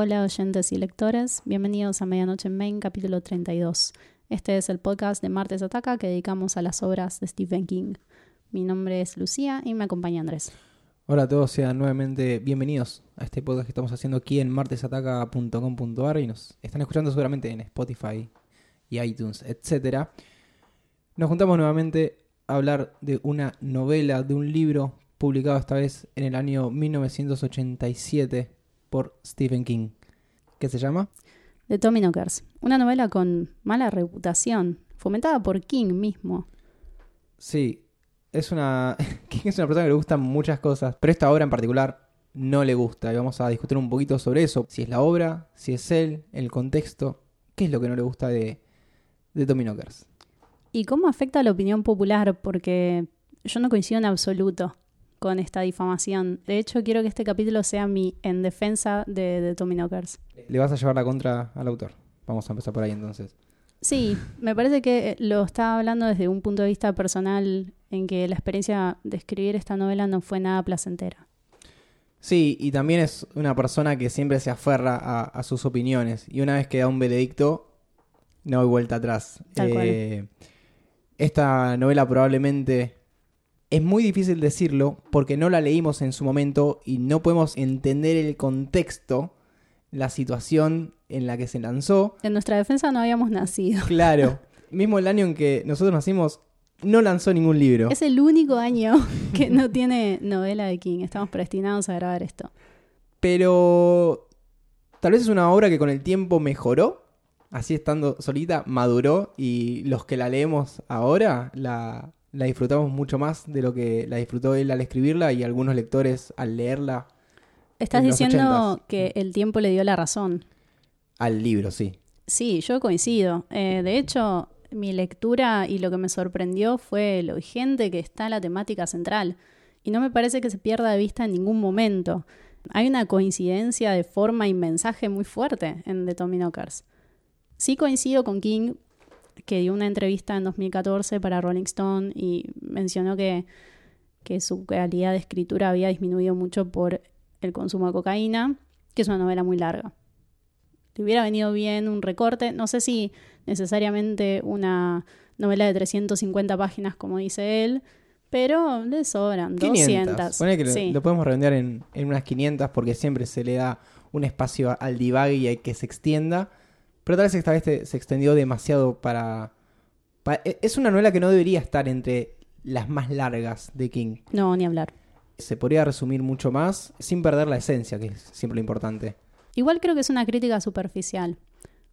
Hola oyentes y lectores, bienvenidos a Medianoche en Main, capítulo 32. Este es el podcast de Martes Ataca que dedicamos a las obras de Stephen King. Mi nombre es Lucía y me acompaña Andrés. Hola a todos, sean nuevamente bienvenidos a este podcast que estamos haciendo aquí en martesataca.com.ar y nos están escuchando seguramente en Spotify y iTunes, etc. Nos juntamos nuevamente a hablar de una novela, de un libro publicado esta vez en el año 1987 por Stephen King. ¿Qué se llama? The Tommy Knockers, una novela con mala reputación, fomentada por King mismo. Sí, es una. King es una persona que le gustan muchas cosas, pero esta obra en particular no le gusta. Y vamos a discutir un poquito sobre eso. Si es la obra, si es él, el contexto. ¿Qué es lo que no le gusta de, de Tommy Knockers? ¿Y cómo afecta a la opinión popular? Porque yo no coincido en absoluto con esta difamación. De hecho, quiero que este capítulo sea mi en defensa de, de Tommy Knockers. Le vas a llevar la contra al autor. Vamos a empezar por ahí entonces. Sí, me parece que lo estaba hablando desde un punto de vista personal en que la experiencia de escribir esta novela no fue nada placentera. Sí, y también es una persona que siempre se aferra a, a sus opiniones. Y una vez que da un veredicto, no hay vuelta atrás. Tal cual. Eh, esta novela probablemente es muy difícil decirlo porque no la leímos en su momento y no podemos entender el contexto, la situación en la que se lanzó. En nuestra defensa no habíamos nacido. Claro, mismo el año en que nosotros nacimos, no lanzó ningún libro. Es el único año que no tiene novela de King. Estamos predestinados a grabar esto. Pero tal vez es una obra que con el tiempo mejoró, así estando solita, maduró y los que la leemos ahora la, la disfrutamos mucho más de lo que la disfrutó él al escribirla y algunos lectores al leerla Estás diciendo que el tiempo le dio la razón. al libro, sí. Sí, yo coincido. Eh, de hecho, mi lectura y lo que me sorprendió fue lo vigente que está la temática central. Y no me parece que se pierda de vista en ningún momento. Hay una coincidencia de forma y mensaje muy fuerte en The Tommy Knockers. Sí coincido con King, que dio una entrevista en 2014 para Rolling Stone y mencionó que, que su calidad de escritura había disminuido mucho por el consumo de cocaína, que es una novela muy larga le hubiera venido bien un recorte. No sé si necesariamente una novela de 350 páginas, como dice él, pero le sobran 500. 200. Ponele que lo- Sí. lo podemos redondear en, en unas 500 porque siempre se le da un espacio al divague y hay que se extienda. Pero tal vez esta vez te- se extendió demasiado para, pa- e- Es una novela que no debería estar entre las más largas de King. No, ni hablar. Se podría resumir mucho más sin perder la esencia, que es siempre lo importante. Igual creo que es una crítica superficial,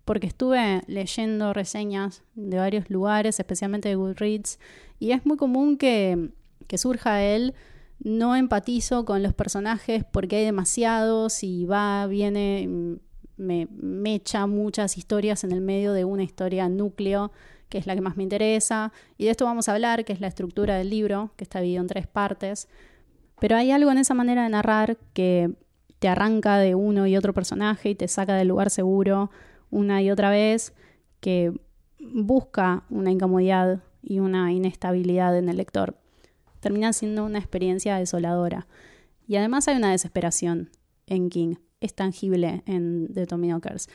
porque estuve leyendo reseñas de varios lugares, especialmente de Goodreads, y es muy común que, que surja él, no empatizo con los personajes porque hay demasiados y va, viene, me, me echa muchas historias en el medio de una historia núcleo, que es la que más me interesa, y de esto vamos a hablar, que es la estructura del libro, que está dividido en tres partes. Pero hay algo en esa manera de narrar que te arranca de uno y otro personaje y te saca del lugar seguro una y otra vez, que busca una incomodidad y una inestabilidad en el lector. Termina siendo una experiencia desoladora. Y además hay una desesperación en King, es tangible en The Tommy Knockers.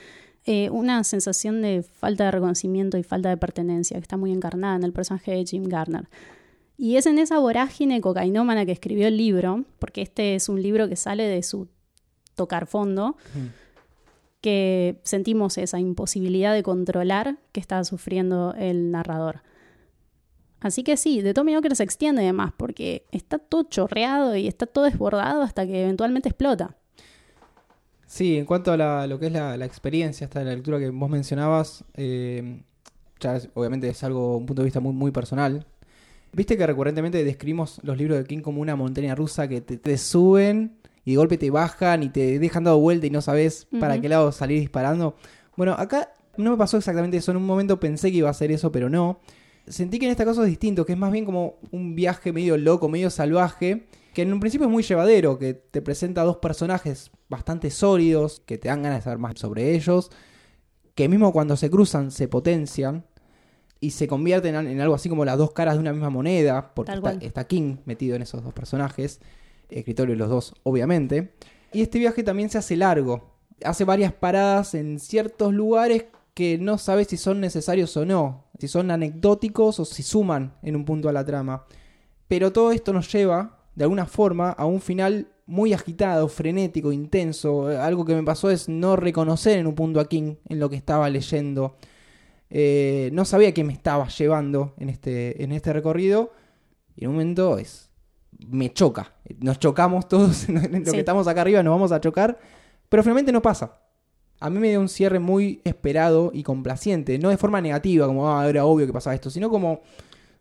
Eh, una sensación de falta de reconocimiento y falta de pertenencia que está muy encarnada en el personaje de Jim Garner. Y es en esa vorágine cocainómana que escribió el libro, porque este es un libro que sale de su tocar fondo, que sentimos esa imposibilidad de controlar que está sufriendo el narrador. Así que sí, de Tommy Knockers se extiende además, porque está todo chorreado y está todo desbordado hasta que eventualmente explota. Sí, en cuanto a la- lo que es la, la experiencia, de la lectura que vos mencionabas, eh, ya es- obviamente es algo, un punto de vista muy, muy personal. Viste que recurrentemente describimos los libros de King como una montaña rusa que te, te suben y de golpe te bajan y te dejan dado vuelta y no sabes para qué lado salir disparando. Bueno, acá no me pasó exactamente eso. En un momento pensé que iba a ser eso, pero no. Sentí que en este caso es distinto, que es más bien como un viaje medio loco, medio salvaje, que en un principio es muy llevadero, que te presenta dos personajes bastante sólidos, que te dan ganas de saber más sobre ellos, que mismo cuando se cruzan se potencian y se convierten en, algo así como las dos caras de una misma moneda, porque está King metido en esos dos personajes, escritorio de los dos, obviamente. Y este viaje también se hace largo. hace varias paradas en ciertos lugares que no sabes si son necesarios o no, si son anecdóticos o si suman en un punto a la trama. Pero todo esto nos lleva, de alguna forma, a un final muy agitado, frenético, intenso. Algo que me pasó es no reconocer en un punto a King en lo que estaba leyendo. Eh, no sabía que me estaba llevando en este, en este recorrido. Y en un momento es. me choca. Nos chocamos todos en lo Sí. que estamos acá arriba, nos vamos a chocar. Pero finalmente no pasa. A mí me dio un cierre muy esperado y complaciente. No de forma negativa, como ah, era obvio que pasaba esto, sino como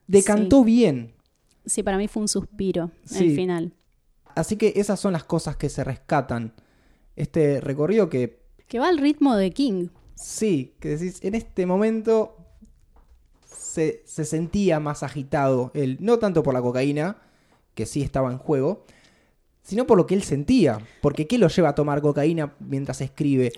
decantó bien. Sí, para mí fue un suspiro Sí. el final. Así que esas son las cosas que se rescatan. Este recorrido que Que va al ritmo de King. sí, que decís, en este momento se, se sentía más agitado él. No tanto por la cocaína, que sí estaba en juego, sino por lo que él sentía. Porque ¿qué lo lleva a tomar cocaína mientras escribe?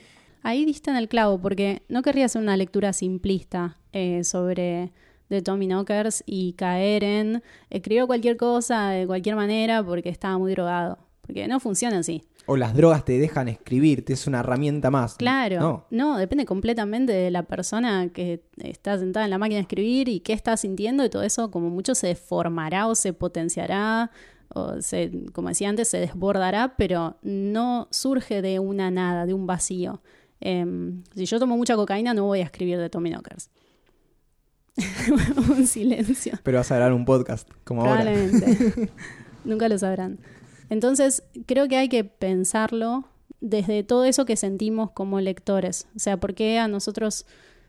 Ahí diste en el clavo, porque no querría hacer una lectura simplista eh, sobre de Tommy Knockers y caer en escribió cualquier cosa de cualquier manera porque estaba muy drogado. Porque no funciona así. O las drogas te dejan escribir, te es una herramienta más. Claro. No. No. depende completamente de la persona que está sentada en la máquina de escribir y qué está sintiendo y todo eso como mucho se deformará o se potenciará o se, como decía antes, se desbordará, pero no surge de una nada, de un vacío. Em, si yo tomo mucha cocaína no voy a escribir de Tommy Knockers. un silencio. Pero vas a grabar un podcast, como ahora. Probablemente. Nunca lo sabrán. Entonces, creo que hay que pensarlo desde todo eso que sentimos como lectores. O sea, por qué a nosotros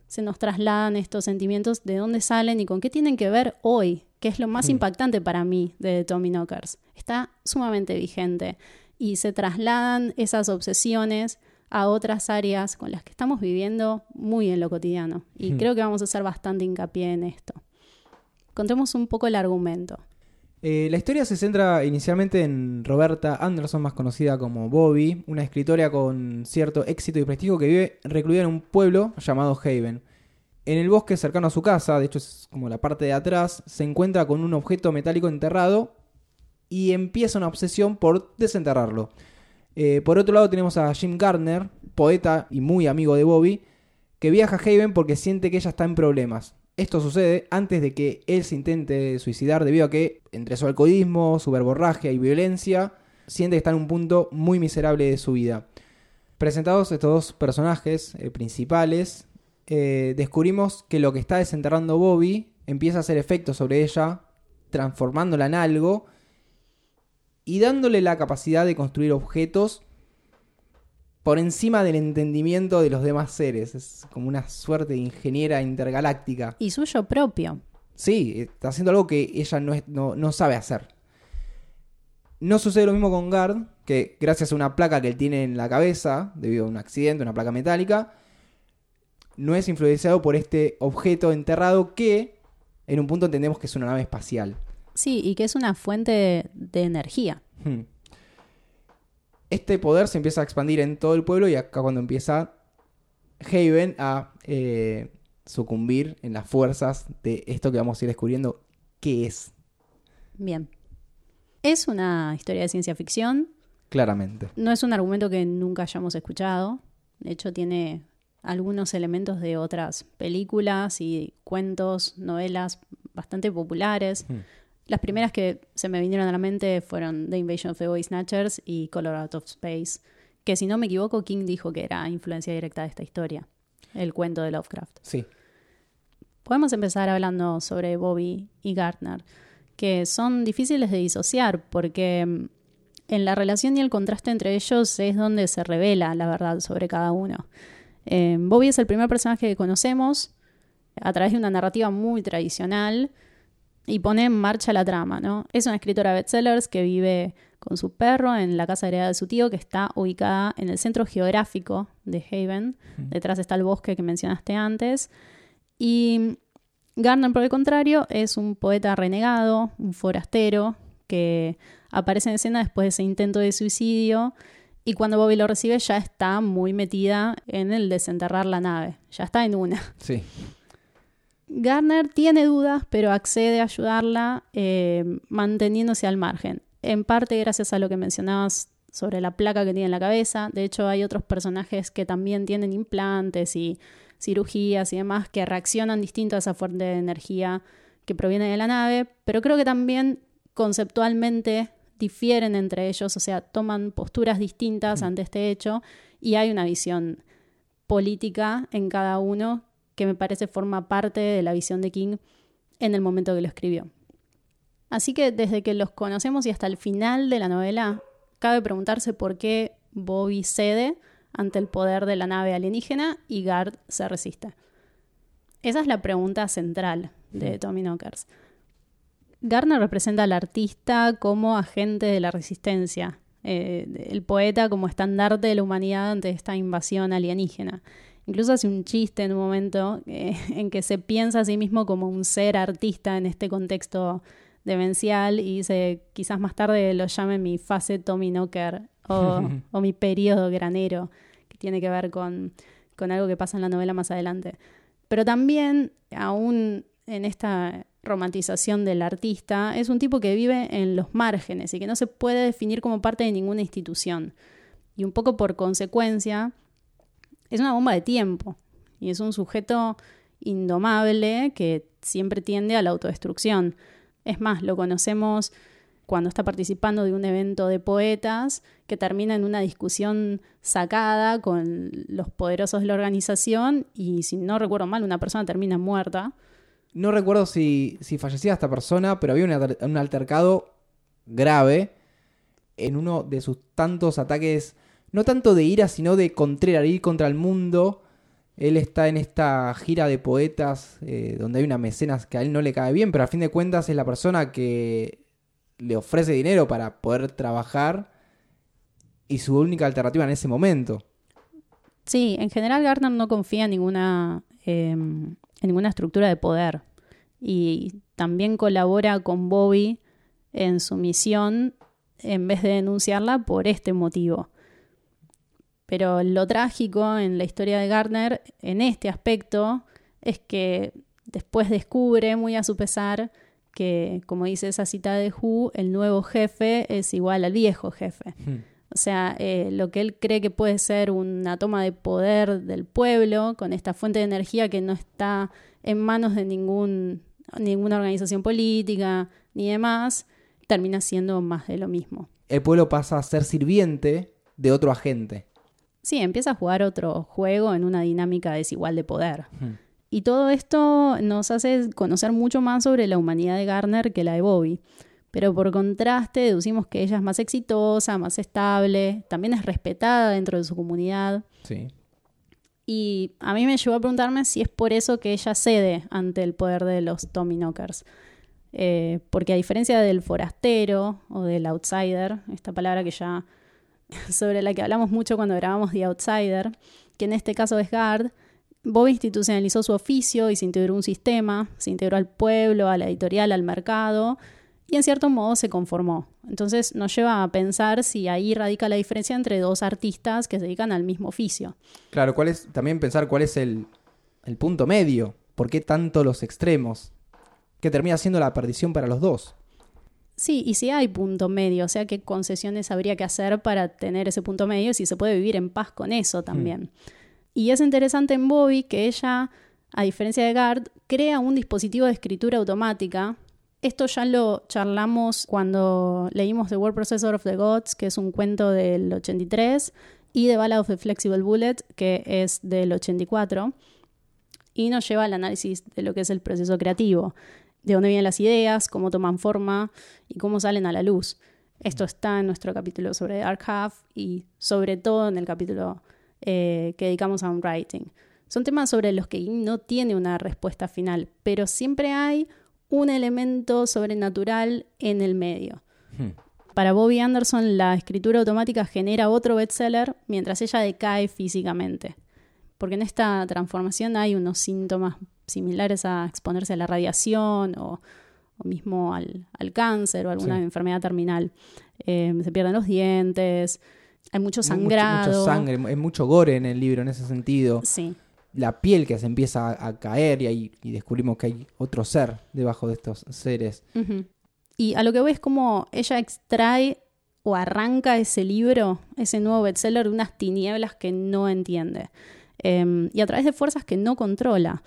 se nos trasladan estos sentimientos, de dónde salen y con qué tienen que ver hoy, que es lo más Hmm. impactante para mí de Tommy Knockers. Está sumamente vigente y se trasladan esas obsesiones a otras áreas con las que estamos viviendo muy en lo cotidiano. Y Hmm. creo que vamos a hacer bastante hincapié en esto. Contemos un poco el argumento. Eh, la historia se centra inicialmente en Roberta Anderson, más conocida como Bobby, una escritora con cierto éxito y prestigio que vive recluida en un pueblo llamado Haven. En el bosque cercano a su casa, de hecho es como la parte de atrás, se encuentra con un objeto metálico enterrado y empieza una obsesión por desenterrarlo. Eh, por otro lado tenemos a Jim Gardner, poeta y muy amigo de Bobby, que viaja a Haven porque siente que ella está en problemas. Esto sucede antes de que él se intente suicidar debido a que entre su alcoholismo, su verborragia y violencia, siente que está en un punto muy miserable de su vida. Presentados estos dos personajes eh, principales, eh, descubrimos que lo que está desenterrando Bobby empieza a hacer efecto sobre ella, transformándola en algo y dándole la capacidad de construir objetos por encima del entendimiento de los demás seres. Es como una suerte de ingeniera intergaláctica. Y suyo propio. Sí, está haciendo algo que ella no, es- no, no sabe hacer. No sucede lo mismo con Gard, que gracias a una placa que él tiene en la cabeza, debido a un accidente, una placa metálica, no es influenciado por este objeto enterrado que en un punto entendemos que es una nave espacial. Sí, y que es una fuente de energía. Hmm. Este poder se empieza a expandir en todo el pueblo y acá cuando empieza Haven a eh, sucumbir en las fuerzas de esto que vamos a ir descubriendo qué es, Bien. Es una historia de ciencia ficción. claramente. No es un argumento que nunca hayamos escuchado. De hecho, tiene algunos elementos de otras películas y cuentos, novelas bastante populares. Hmm. Las primeras que se me vinieron a la mente fueron The Invasion of the Body Snatchers y Color Out of Space, que si no me equivoco, King dijo que era influencia directa de esta historia, el cuento de Lovecraft. Sí. Podemos empezar hablando sobre Bobby y Gardner, que son difíciles de disociar porque mm, en la relación y el contraste entre ellos es donde se revela la verdad sobre cada uno. Eh, Bobby es el primer personaje que conocemos a través de una narrativa muy tradicional y pone en marcha la trama, ¿no? Es una escritora bestsellers que vive con su perro en la casa heredada de su tío que está ubicada en el centro geográfico de Haven. Detrás está el bosque que mencionaste antes. Y Gardner, por el contrario, es un poeta renegado, un forastero, que aparece en escena después de ese intento de suicidio. Y cuando Bobby lo recibe, ya está muy metida en el desenterrar la nave. Ya está en una. Sí. Gardner tiene dudas, pero accede a ayudarla eh, manteniéndose al margen. En parte gracias a lo que mencionabas sobre la placa que tiene en la cabeza. De hecho, hay otros personajes que también tienen implantes y cirugías y demás que reaccionan distinto a esa fuente de energía que proviene de la nave, pero creo que también conceptualmente difieren entre ellos, o sea, toman posturas distintas ante este hecho y hay una visión política en cada uno que me parece forma parte de la visión de King en el momento que lo escribió. Así que desde que los conocemos y hasta el final de la novela, cabe preguntarse por qué Bobby cede ante el poder de la nave alienígena y Gard se resiste. Esa es la pregunta central de Tommy Knockers. Gardner representa al artista como agente de la resistencia, eh, el poeta como estandarte de la humanidad ante esta invasión alienígena. Incluso hace un chiste en un momento eh, en que se piensa a sí mismo como un ser artista en este contexto demencial y dice, quizás más tarde lo llame mi fase Tommy Knocker o, o mi periodo granero, que tiene que ver con, con algo que pasa en la novela más adelante. Pero también, aún en esta romantización del artista, es un tipo que vive en los márgenes y que no se puede definir como parte de ninguna institución. Y un poco por consecuencia, es una bomba de tiempo y es un sujeto indomable que siempre tiende a la autodestrucción. Es más, lo conocemos cuando está participando de un evento de poetas que termina en una discusión sacada con los poderosos de la organización y si no recuerdo mal, una persona termina muerta. No recuerdo si, si fallecía esta persona, pero había un, un altercado grave en uno de sus tantos ataques, no tanto de ira, sino de contrerar, ir contra el mundo. Él está en esta gira de poetas eh, donde hay una mecenas que a él no le cae bien, pero a fin de cuentas es la persona que le ofrece dinero para poder trabajar y su única alternativa en ese momento. Sí, en general Gardner no confía en ninguna, em, en ninguna estructura de poder y también colabora con Bobby en su misión en vez de denunciarla por este motivo. Pero lo trágico en la historia de Gardner en este aspecto es que después descubre, muy a su pesar, que, como dice esa cita de Who, el nuevo jefe es igual al viejo jefe. Hmm. O sea, eh, lo que él cree que puede ser una toma de poder del pueblo con esta fuente de energía que no está en manos de ningún, ninguna organización política ni demás, termina siendo más de lo mismo. El pueblo pasa a ser sirviente de otro agente. Sí, empieza a jugar otro juego en una dinámica desigual de poder. Hmm. Y todo esto nos hace conocer mucho más sobre la humanidad de Garner que la de Bobby. Pero por contraste deducimos que ella es más exitosa, más estable, también es respetada dentro de su comunidad. Sí. Y a mí me llevó a preguntarme si es por eso que ella cede ante el poder de los Tommy Knockers. Eh, porque a diferencia del forastero o del outsider, esta palabra que ya sobre la que hablamos mucho cuando grabamos The Outsider, que en este caso es Guard, Bob institucionalizó su oficio y se integró un sistema, se integró al pueblo, a la editorial, al mercado y en cierto modo se conformó. Entonces nos lleva a pensar si ahí radica la diferencia entre dos artistas que se dedican al mismo oficio. Claro, cuál es también pensar cuál es el, el punto medio, por qué tanto los extremos, que termina siendo la perdición para los dos. Sí, y si hay punto medio, o sea, qué concesiones habría que hacer para tener ese punto medio, si se puede vivir en paz con eso también. Mm. Y es interesante en Bobby que ella, a diferencia de Gard, crea un dispositivo de escritura automática. Esto ya lo charlamos cuando leímos The Word Processor of the Gods, que es un cuento del 83, y The Ballad of the Flexible Bullet, que es del 84, y nos lleva al análisis de lo que es el proceso creativo, de dónde vienen las ideas, cómo toman forma y cómo salen a la luz. Esto está en nuestro capítulo sobre Dark Half y sobre todo en el capítulo eh, que dedicamos a un writing. Son temas sobre los que no tiene una respuesta final, pero siempre hay un elemento sobrenatural en el medio. Hmm. Para Bobby Anderson, la escritura automática genera otro bestseller mientras ella decae físicamente. Porque en esta transformación hay unos síntomas similares a exponerse a la radiación o, mismo al, cáncer o alguna enfermedad terminal. Eh, se pierden los dientes, hay mucho sangrado. Mucho, sangre, hay mucho gore en el libro en ese sentido. Sí. La piel que se empieza a, caer y descubrimos que hay otro ser debajo de estos seres. Y a lo que voy es como ella extrae o arranca ese libro, ese nuevo bestseller, de unas tinieblas que no entiende. Em, y a través de fuerzas que no controla.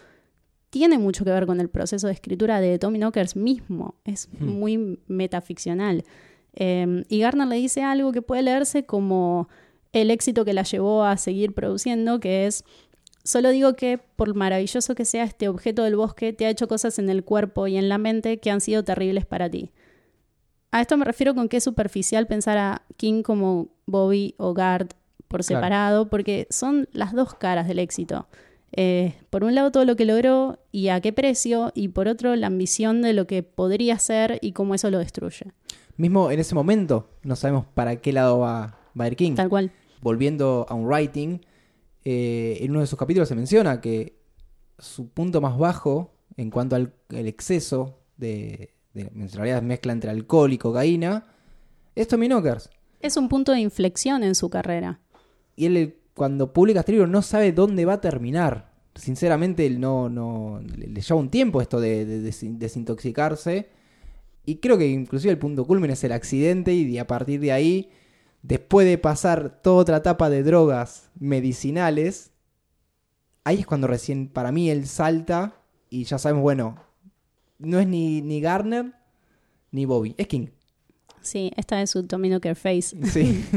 Tiene mucho que ver con el proceso de escritura de Tommy Knockers mismo. Es Hmm. muy metaficcional. Em, y Garner le dice algo que puede leerse como el éxito que la llevó a seguir produciendo, que es, solo digo que por maravilloso que sea este objeto del bosque, te ha hecho cosas en el cuerpo y en la mente que han sido terribles para ti. A esto me refiero con que es superficial pensar a King como Bobby o Gard por Claro. separado, porque son las dos caras del éxito. Eh, por un lado todo lo que logró y a qué precio, y por otro la ambición de lo que podría ser y cómo eso lo destruye. Mismo en ese momento no sabemos para qué lado va, va a ir King. Tal cual. Volviendo a un writing, eh, en uno de sus capítulos se menciona que su punto más bajo en cuanto al el exceso de, de realidad mezcla entre alcohol y cocaína es Tommy Knockers. Es un punto de inflexión en su carrera. Y él cuando publica este libro no sabe dónde va a terminar. Sinceramente, él no, no le, le lleva un tiempo esto de, de desin- desintoxicarse. Y creo que inclusive el punto culmen es el accidente y a partir de ahí, después de pasar toda otra etapa de drogas medicinales, ahí es cuando recién para mí él salta y ya sabemos, bueno, no es ni, ni Garner ni Bobby, es King. Sí, esta es su Knocker Face. Sí.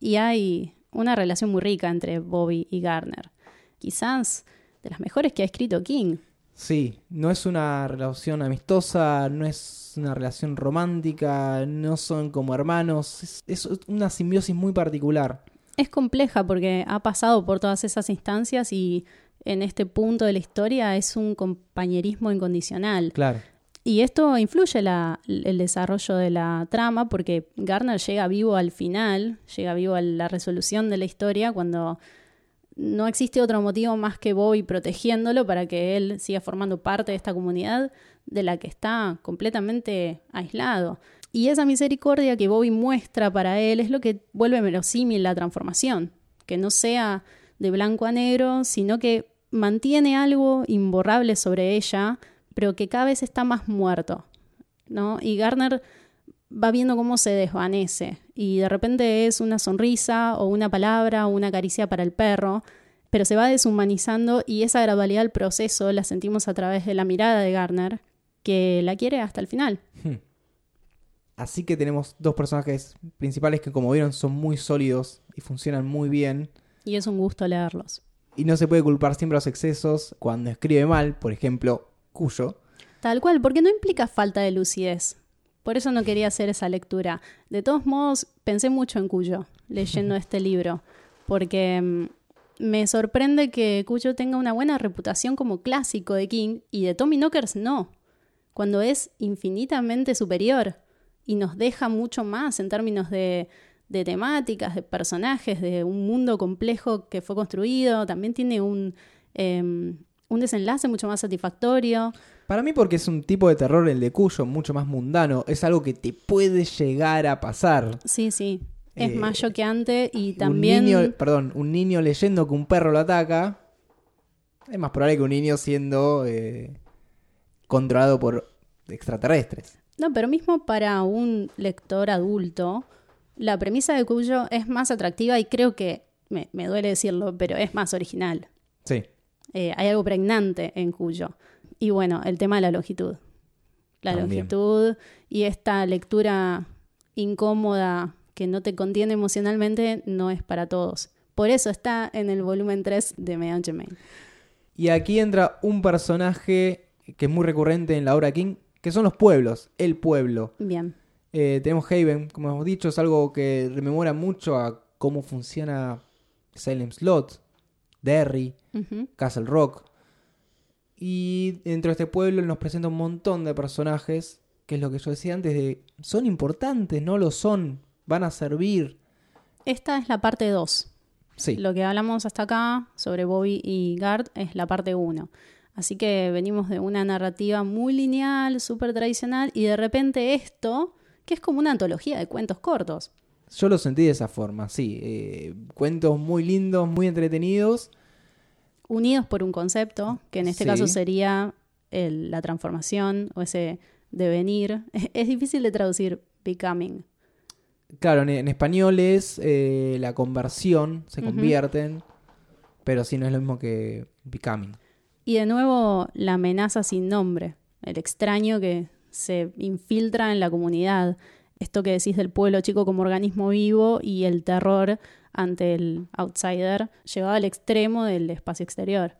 Y hay una relación muy rica entre Bobby y Garner. Quizás de las mejores que ha escrito King. Sí, no es una relación amistosa, no es una relación romántica, no son como hermanos, es, es una simbiosis muy particular. Es compleja porque ha pasado por todas esas instancias y en este punto de la historia es un compañerismo incondicional. Claro, Y esto influye el desarrollo de la trama porque Garner llega vivo al final, llega vivo a la resolución de la historia cuando no existe otro motivo más que Bobby protegiéndolo para que él siga formando parte de esta comunidad de la que está completamente aislado. Y esa misericordia que Bobby muestra para él es lo que vuelve verosímil la transformación, que no sea de blanco a negro, sino que mantiene algo imborrable sobre ella, pero que cada vez está más muerto, ¿no? Y Garner va viendo cómo se desvanece y de repente es una sonrisa o una palabra o una caricia para el perro, pero se va deshumanizando y esa gradualidad del proceso la sentimos a través de la mirada de Garner, que la quiere hasta el final. así que tenemos dos personajes principales que como vieron son muy sólidos y funcionan muy bien. Y es un gusto leerlos. Y no se puede culpar siempre a los excesos cuando escribe mal, por ejemplo, Cuyo. Tal cual, porque no implica falta de lucidez. Por eso no quería hacer esa lectura. De todos modos, pensé mucho en Cuyo leyendo este libro, porque mm, me sorprende que Cuyo tenga una buena reputación como clásico de King y de Tommy Knockers no, cuando es infinitamente superior y nos deja mucho más en términos de, de temáticas, de personajes, de un mundo complejo que fue construido, también tiene un, em, un desenlace mucho más satisfactorio. Para mí porque es un tipo de terror el de Cuyo mucho más mundano, es algo que te puede llegar a pasar. Sí, sí. Es Eh, más choqueante y también. Un niño, perdón, un niño leyendo que un perro lo ataca. Es más probable que un niño siendo eh, controlado por extraterrestres. No, pero mismo para un lector adulto, la premisa de Cuyo es más atractiva y creo que, me, me duele decirlo, pero es más original. Sí. Eh, hay algo pregnante en Cuyo. Y bueno, el tema de la longitud. La También. longitud y esta lectura incómoda que no te contiene emocionalmente no es para todos. Por eso está en el volumen 3 de Medan Germain. Y aquí entra un personaje que es muy recurrente en la obra King, que son los pueblos, el pueblo. Bien. Eh, tenemos Haven, como hemos dicho, es algo que rememora mucho a cómo funciona Salem Slot, Derry, Castle Rock. Y dentro de este pueblo nos presenta un montón de personajes, que es lo que yo decía antes, de son importantes, no lo son, van a servir. Esta es la parte 2. Sí, Lo que hablamos hasta acá sobre Bobby y Gard es la parte 1. Así que venimos de una narrativa muy lineal, súper tradicional, y de repente esto, que es como una antología de cuentos cortos. yo lo sentí de esa forma, sí. eh, cuentos muy lindos, muy entretenidos. Unidos por un concepto, que en este Sí. caso sería el- la transformación o ese devenir. Es difícil de traducir becoming. Claro, en, en español es eh, la conversión, se convierten, pero sí no es lo mismo que becoming. Y de nuevo, la amenaza sin nombre, el extraño que se infiltra en la comunidad. Esto que decís del pueblo chico como organismo vivo y el terror ante el outsider llevado al extremo del espacio exterior.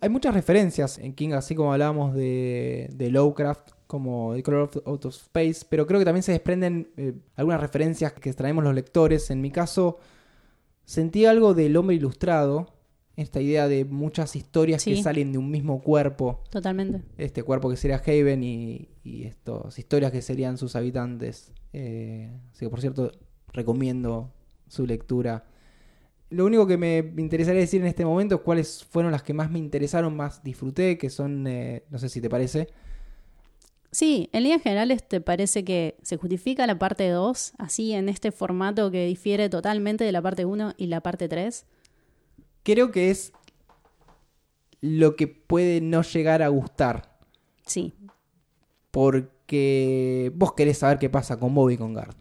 Hay muchas referencias en King, así como hablábamos de, de Lovecraft, como The Color of, Out of Space, pero creo que también se desprenden eh, algunas referencias que extraemos los lectores. En mi caso, sentí algo del hombre ilustrado, esta idea de muchas historias que salen de un mismo cuerpo, Totalmente. este cuerpo que sería Haven y, y estas historias que serían sus habitantes. Eh, así que, por cierto, recomiendo su lectura. Lo único que me interesaría decir en este momento es cuáles fueron las que más me interesaron, más disfruté, que son, eh, no sé si te parece. Sí, en líneas generales te parece que se justifica la parte 2, así en este formato que difiere totalmente de la parte 1 y la parte 3. Creo que es lo que puede no llegar a gustar, Sí. porque vos querés saber qué pasa con Bobby y con Garth.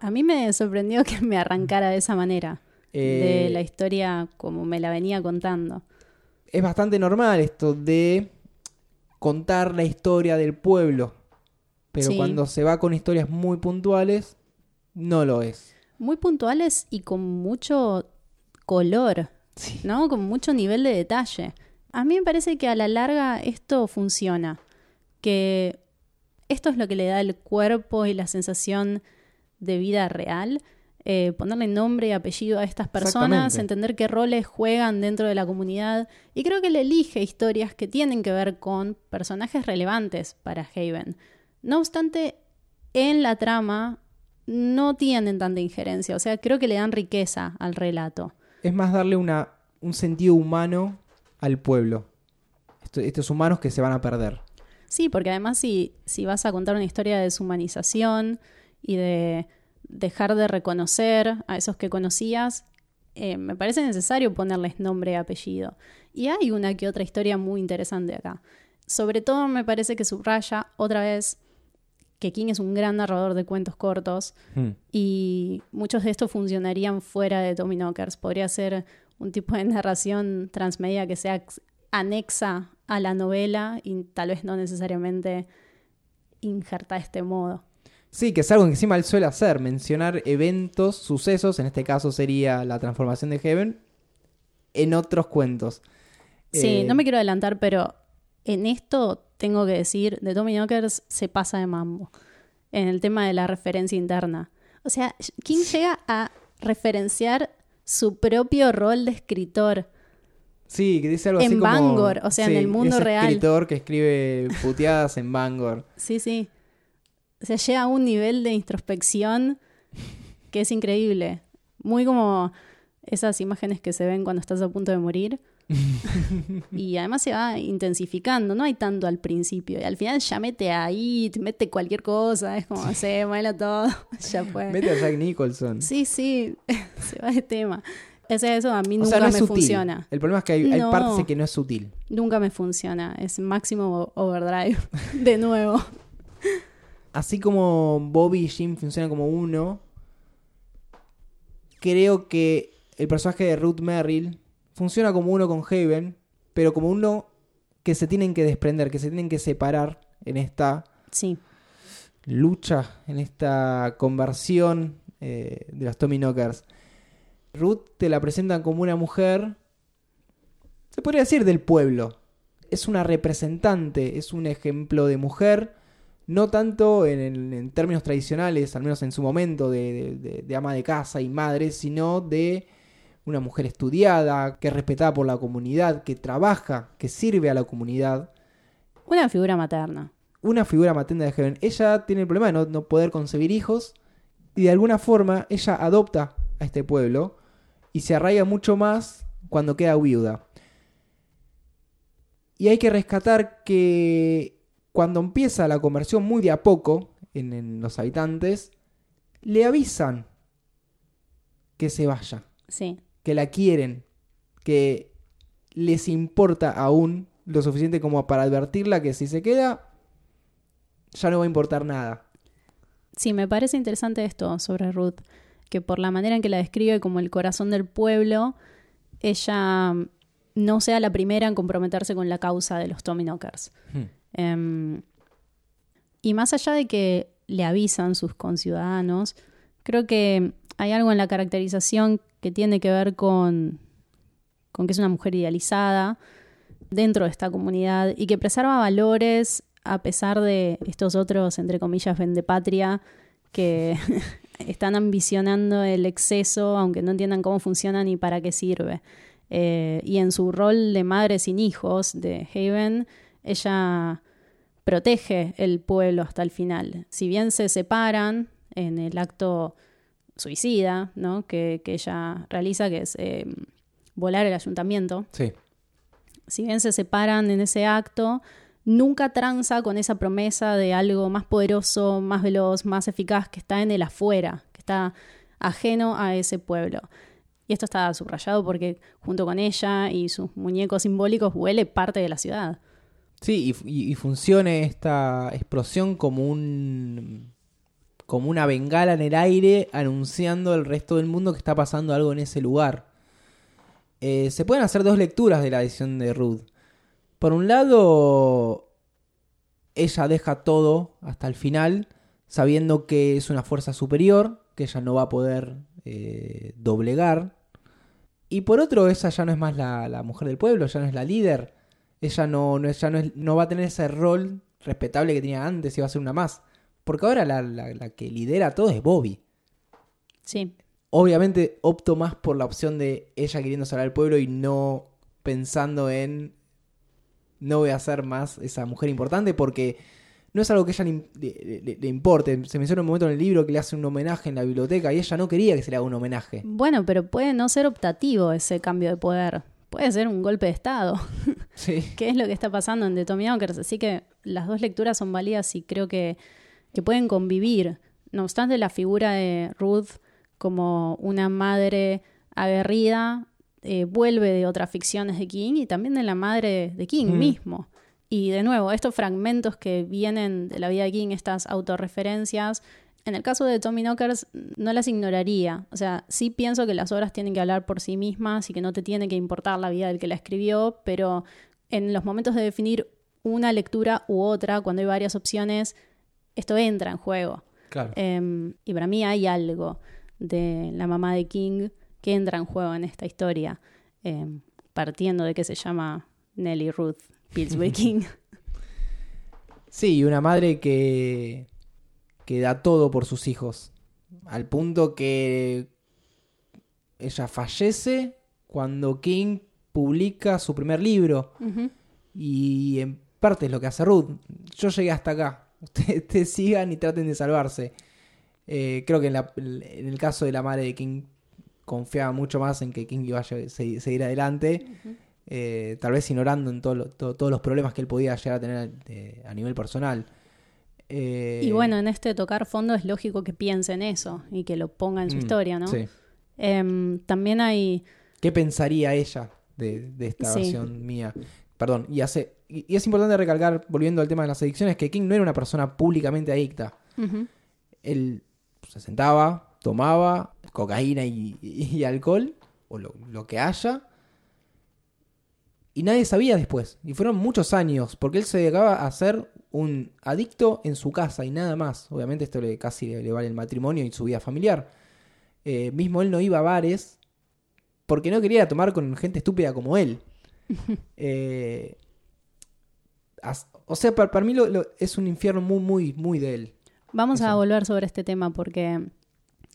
A mí me sorprendió que me arrancara de esa manera, Eh, de la historia como me la venía contando. es bastante normal esto de contar la historia del pueblo. Pero Sí. cuando se va con historias muy puntuales, no lo es. Muy puntuales y con mucho color, Sí. ¿no? Con mucho nivel de detalle. A mí me parece que a la larga esto funciona, que esto es lo que le da el cuerpo y la sensación de vida real. eh, ponerle nombre y apellido a estas personas, entender qué roles juegan dentro de la comunidad. Y creo que le elige historias que tienen que ver con personajes relevantes para Haven. No obstante, en la trama no tienen tanta injerencia. O sea, creo que le dan riqueza al relato. Es más darle una, un sentido humano al pueblo. Esto- estos humanos que se van a perder. Sí, porque además si, si vas a contar una historia de deshumanización y de dejar de reconocer a esos que conocías, eh, me parece necesario ponerles nombre y apellido. Y hay una que otra historia muy interesante acá. Sobre todo me parece que subraya otra vez que King es un gran narrador de cuentos cortos Hmm. y muchos de estos funcionarían fuera de Tommy Knockers. Podría ser un tipo de narración transmedia que sea ex- anexa a la novela y tal vez no necesariamente injerta de este modo. Sí, que es algo que encima él suele hacer, mencionar eventos, sucesos, en este caso sería la transformación de Heaven, en otros cuentos. Sí, Eh, no me quiero adelantar, pero en esto tengo que decir, de Tommy Knockers se pasa de mambo en el tema de la referencia interna. O sea, King llega a referenciar su propio rol de escritor. Sí, que dice algo En así como... Bangor, o sea, en el mundo real. escritor que escribe puteadas en Bangor. Sí, sí. O sea, llega a un nivel de introspección que es increíble. Muy como esas imágenes que se ven cuando estás a punto de morir. y además se va intensificando, no hay tanto al principio. Y al final ya mete ahí, te mete cualquier cosa, es como, se muela todo, ya fue. Mete a Jack Nicholson. Sí, sí, se va de tema. Sea, eso a mí o nunca sea, no es me sutil. funciona. El problema es que hay, hay No. partes que no es sutil. Nunca me funciona. Es máximo overdrive. De nuevo. Así como Bobby y Jim funcionan como uno, creo que el personaje de Ruth Merrill funciona como uno con Haven, pero como uno que se tienen que desprender, que se tienen que separar en esta Sí. lucha, en esta conversión eh, de los Tommy Knockers. Ruth te la presentan como una mujer, se podría decir del pueblo. Es una representante, es un ejemplo de mujer, no tanto en, en- en términos tradicionales, al menos en su momento, de, de- de- de ama de casa y madre, sino de una mujer estudiada, que es respetada por la comunidad, que trabaja, que sirve a la comunidad Una figura materna. una figura materna de Heaven. Ella tiene el problema de no, no poder concebir hijos y de alguna forma ella adopta a este pueblo y se arraiga mucho más cuando queda viuda. Y hay que rescatar que cuando empieza la conversión muy de a poco en, en los habitantes, le avisan que se vaya, Sí. que la quieren, que les importa aún lo suficiente como para advertirla que si se queda, ya no va a importar nada. Sí, me parece interesante esto sobre Ruth, que por la manera en que la describe como el corazón del pueblo, ella no sea la primera en comprometerse con la causa de los Tommyknockers. Hmm. Em, y más allá de que le avisan sus conciudadanos, creo que hay algo en la caracterización que tiene que ver con, con que es una mujer idealizada dentro de esta comunidad y que preserva valores a pesar de estos otros, entre comillas, vendepatria que están ambicionando el exceso, aunque no entiendan cómo funciona ni para qué sirve. Eh, y en su rol de madre sin hijos de Haven, ella protege el pueblo hasta el final. Si bien se separan en el acto suicida ¿no? que, que ella realiza, que es eh, volar el ayuntamiento, Sí. si bien se separan en ese acto, nunca tranza con esa promesa de algo más poderoso, más veloz, más eficaz que está en el afuera, que está ajeno a ese pueblo. Y esto está subrayado porque junto con ella y sus muñecos simbólicos huele parte de la ciudad. Sí, y, y- funcione esta explosión como un como una bengala en el aire anunciando al resto del mundo que está pasando algo en ese lugar. Eh, se pueden hacer dos lecturas de la decisión de Ruth. Por un lado, ella deja todo hasta el final, sabiendo que es una fuerza superior, que ella no va a poder eh, doblegar. Y por otro, ella ya no es más la, la mujer del pueblo, ya no es la líder. Ella no, no, ya no, es- no va a tener ese rol respetable que tenía antes y va a ser una más. Porque ahora la, la- la que lidera todo es Bobby. Sí, Obviamente opto más por la opción de ella queriendo salvar al pueblo y no pensando en no voy a ser más esa mujer importante porque no es algo que a ella le- le importe. Se menciona un momento en el libro que le hace un homenaje en la biblioteca y ella no quería que se le haga un homenaje. bueno, pero puede no ser optativo ese cambio de poder. Puede ser un golpe de Estado, Sí. que es lo que está pasando en The Tommy Knockers. Así que las dos lecturas son válidas y creo que, que pueden convivir. No obstante, la figura de Ruth como una madre aguerrida eh, vuelve de otras ficciones de King y también de la madre de King Mm. mismo. Y de nuevo, estos fragmentos que vienen de la vida de King, estas autorreferencias, en el caso de Tommy Knockers no las ignoraría. O sea, sí pienso que las obras tienen que hablar por sí mismas y que no te tiene que importar la vida del que la escribió, pero en los momentos de definir una lectura u otra, cuando hay varias opciones, esto entra en juego. Claro. Em, y para mí hay algo de la mamá de King que entra en juego en esta historia, em, partiendo de que se llama Nellie Ruth Pillsbury King. Sí, una madre que, que da todo por sus hijos. Al punto que ella fallece cuando King publica su primer libro. Y en parte es lo que hace Ruth. Yo llegué hasta acá. Ustedes, ustedes sigan y traten de salvarse. Eh, creo que en, la- en el caso de la madre de King confiaba mucho más en que King iba a seguir adelante. eh, tal vez ignorando en todo lo- todos los problemas que él podía llegar a tener eh, a nivel personal. Eh, Y bueno, en este tocar fondo es lógico que piense en eso y que lo ponga en su mm, historia, ¿no? sí. Em, también hay... ¿Qué pensaría ella de, de esta Sí. versión mía? Perdón, y, hace, y, y es importante recalcar, volviendo al tema de las adicciones, que King no era una persona públicamente adicta. Él se sentaba, tomaba cocaína y, alcohol, o lo, lo que haya, y nadie sabía después. Y fueron muchos años, porque él se dedicaba a ser un adicto en su casa y nada más. Obviamente esto le, casi le, le vale el matrimonio y su vida familiar. Eh, mismo él no iba a bares porque no quería tomar con gente estúpida como él. Eh, as- o sea, para, para mí lo- lo- es un infierno muy, muy, muy de él. Vamos a volver sobre este tema porque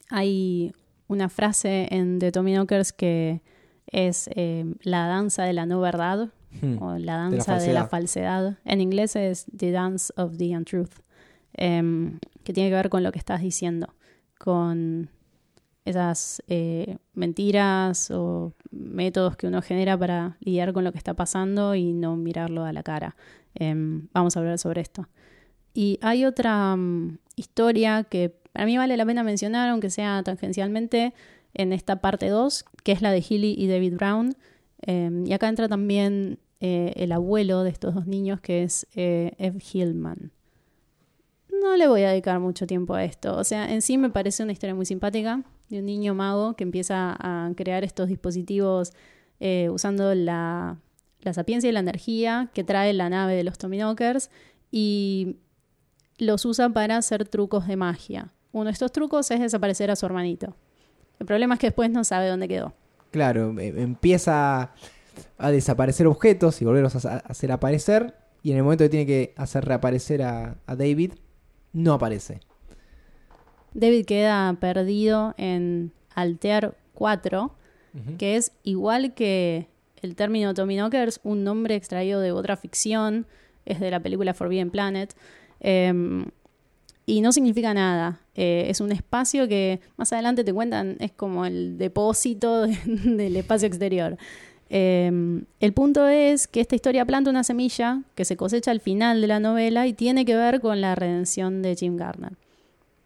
hay una frase en The Tommy Knockers que es eh, la danza de la no verdad Hmm. o la De la danza de la, falsedad. En inglés es The Dance of the Untruth, em, que tiene que ver con lo que estás diciendo, con esas eh, mentiras o métodos que uno genera para lidiar con lo que está pasando y no mirarlo a la cara. Em, vamos a hablar sobre esto. Y hay otra mm, historia que para mí vale la pena mencionar, aunque sea tangencialmente, en esta parte 2, que es la de Healy y David Brown. Eh, y acá entra también eh, el abuelo de estos dos niños, que es eh, Ev Hillman. no le voy a dedicar mucho tiempo a esto. O sea, en sí me parece una historia muy simpática de un niño mago que empieza a crear estos dispositivos eh, usando la, la sapiencia y la energía que trae la nave de los Tominokers y los usa para hacer trucos de magia. Uno de estos trucos es desaparecer a su hermanito. El problema es que después no sabe dónde quedó. Claro, eh, empieza a desaparecer objetos y volverlos a hacer aparecer. Y en el momento que tiene que hacer reaparecer a, a David, no aparece. David queda perdido en Altear 4, Ujú. que es igual que el término Tominokers, un nombre extraído de otra ficción, es de la película Forbidden Planet, eh, y no significa nada. Eh, es un espacio que más adelante te cuentan, es como el depósito de- del espacio exterior. Eh, el punto es que esta historia planta una semilla que se cosecha al final de la novela y tiene que ver con la redención de Jim Garner.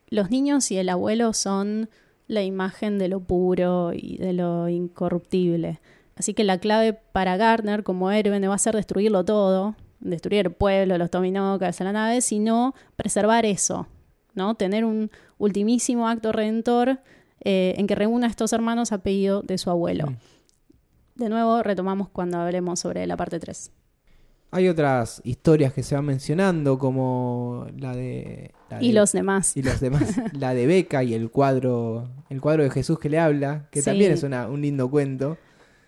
Los niños y el abuelo son la imagen de lo puro y de lo incorruptible. Así que la clave para Gardner como héroe no va a ser destruirlo todo, destruir el pueblo, los Tominocas, la nave, sino preservar eso, ¿no? Tener un ultimísimo acto redentor eh, en que reúna a estos hermanos a pedido de su abuelo. De nuevo, retomamos cuando hablemos sobre la parte 3. Hay otras historias que se van mencionando, como la de. la Y de- los demás. y los demás. la de Beca y el cuadro. El cuadro de Jesús que le habla, que Sí. también es una- un lindo cuento.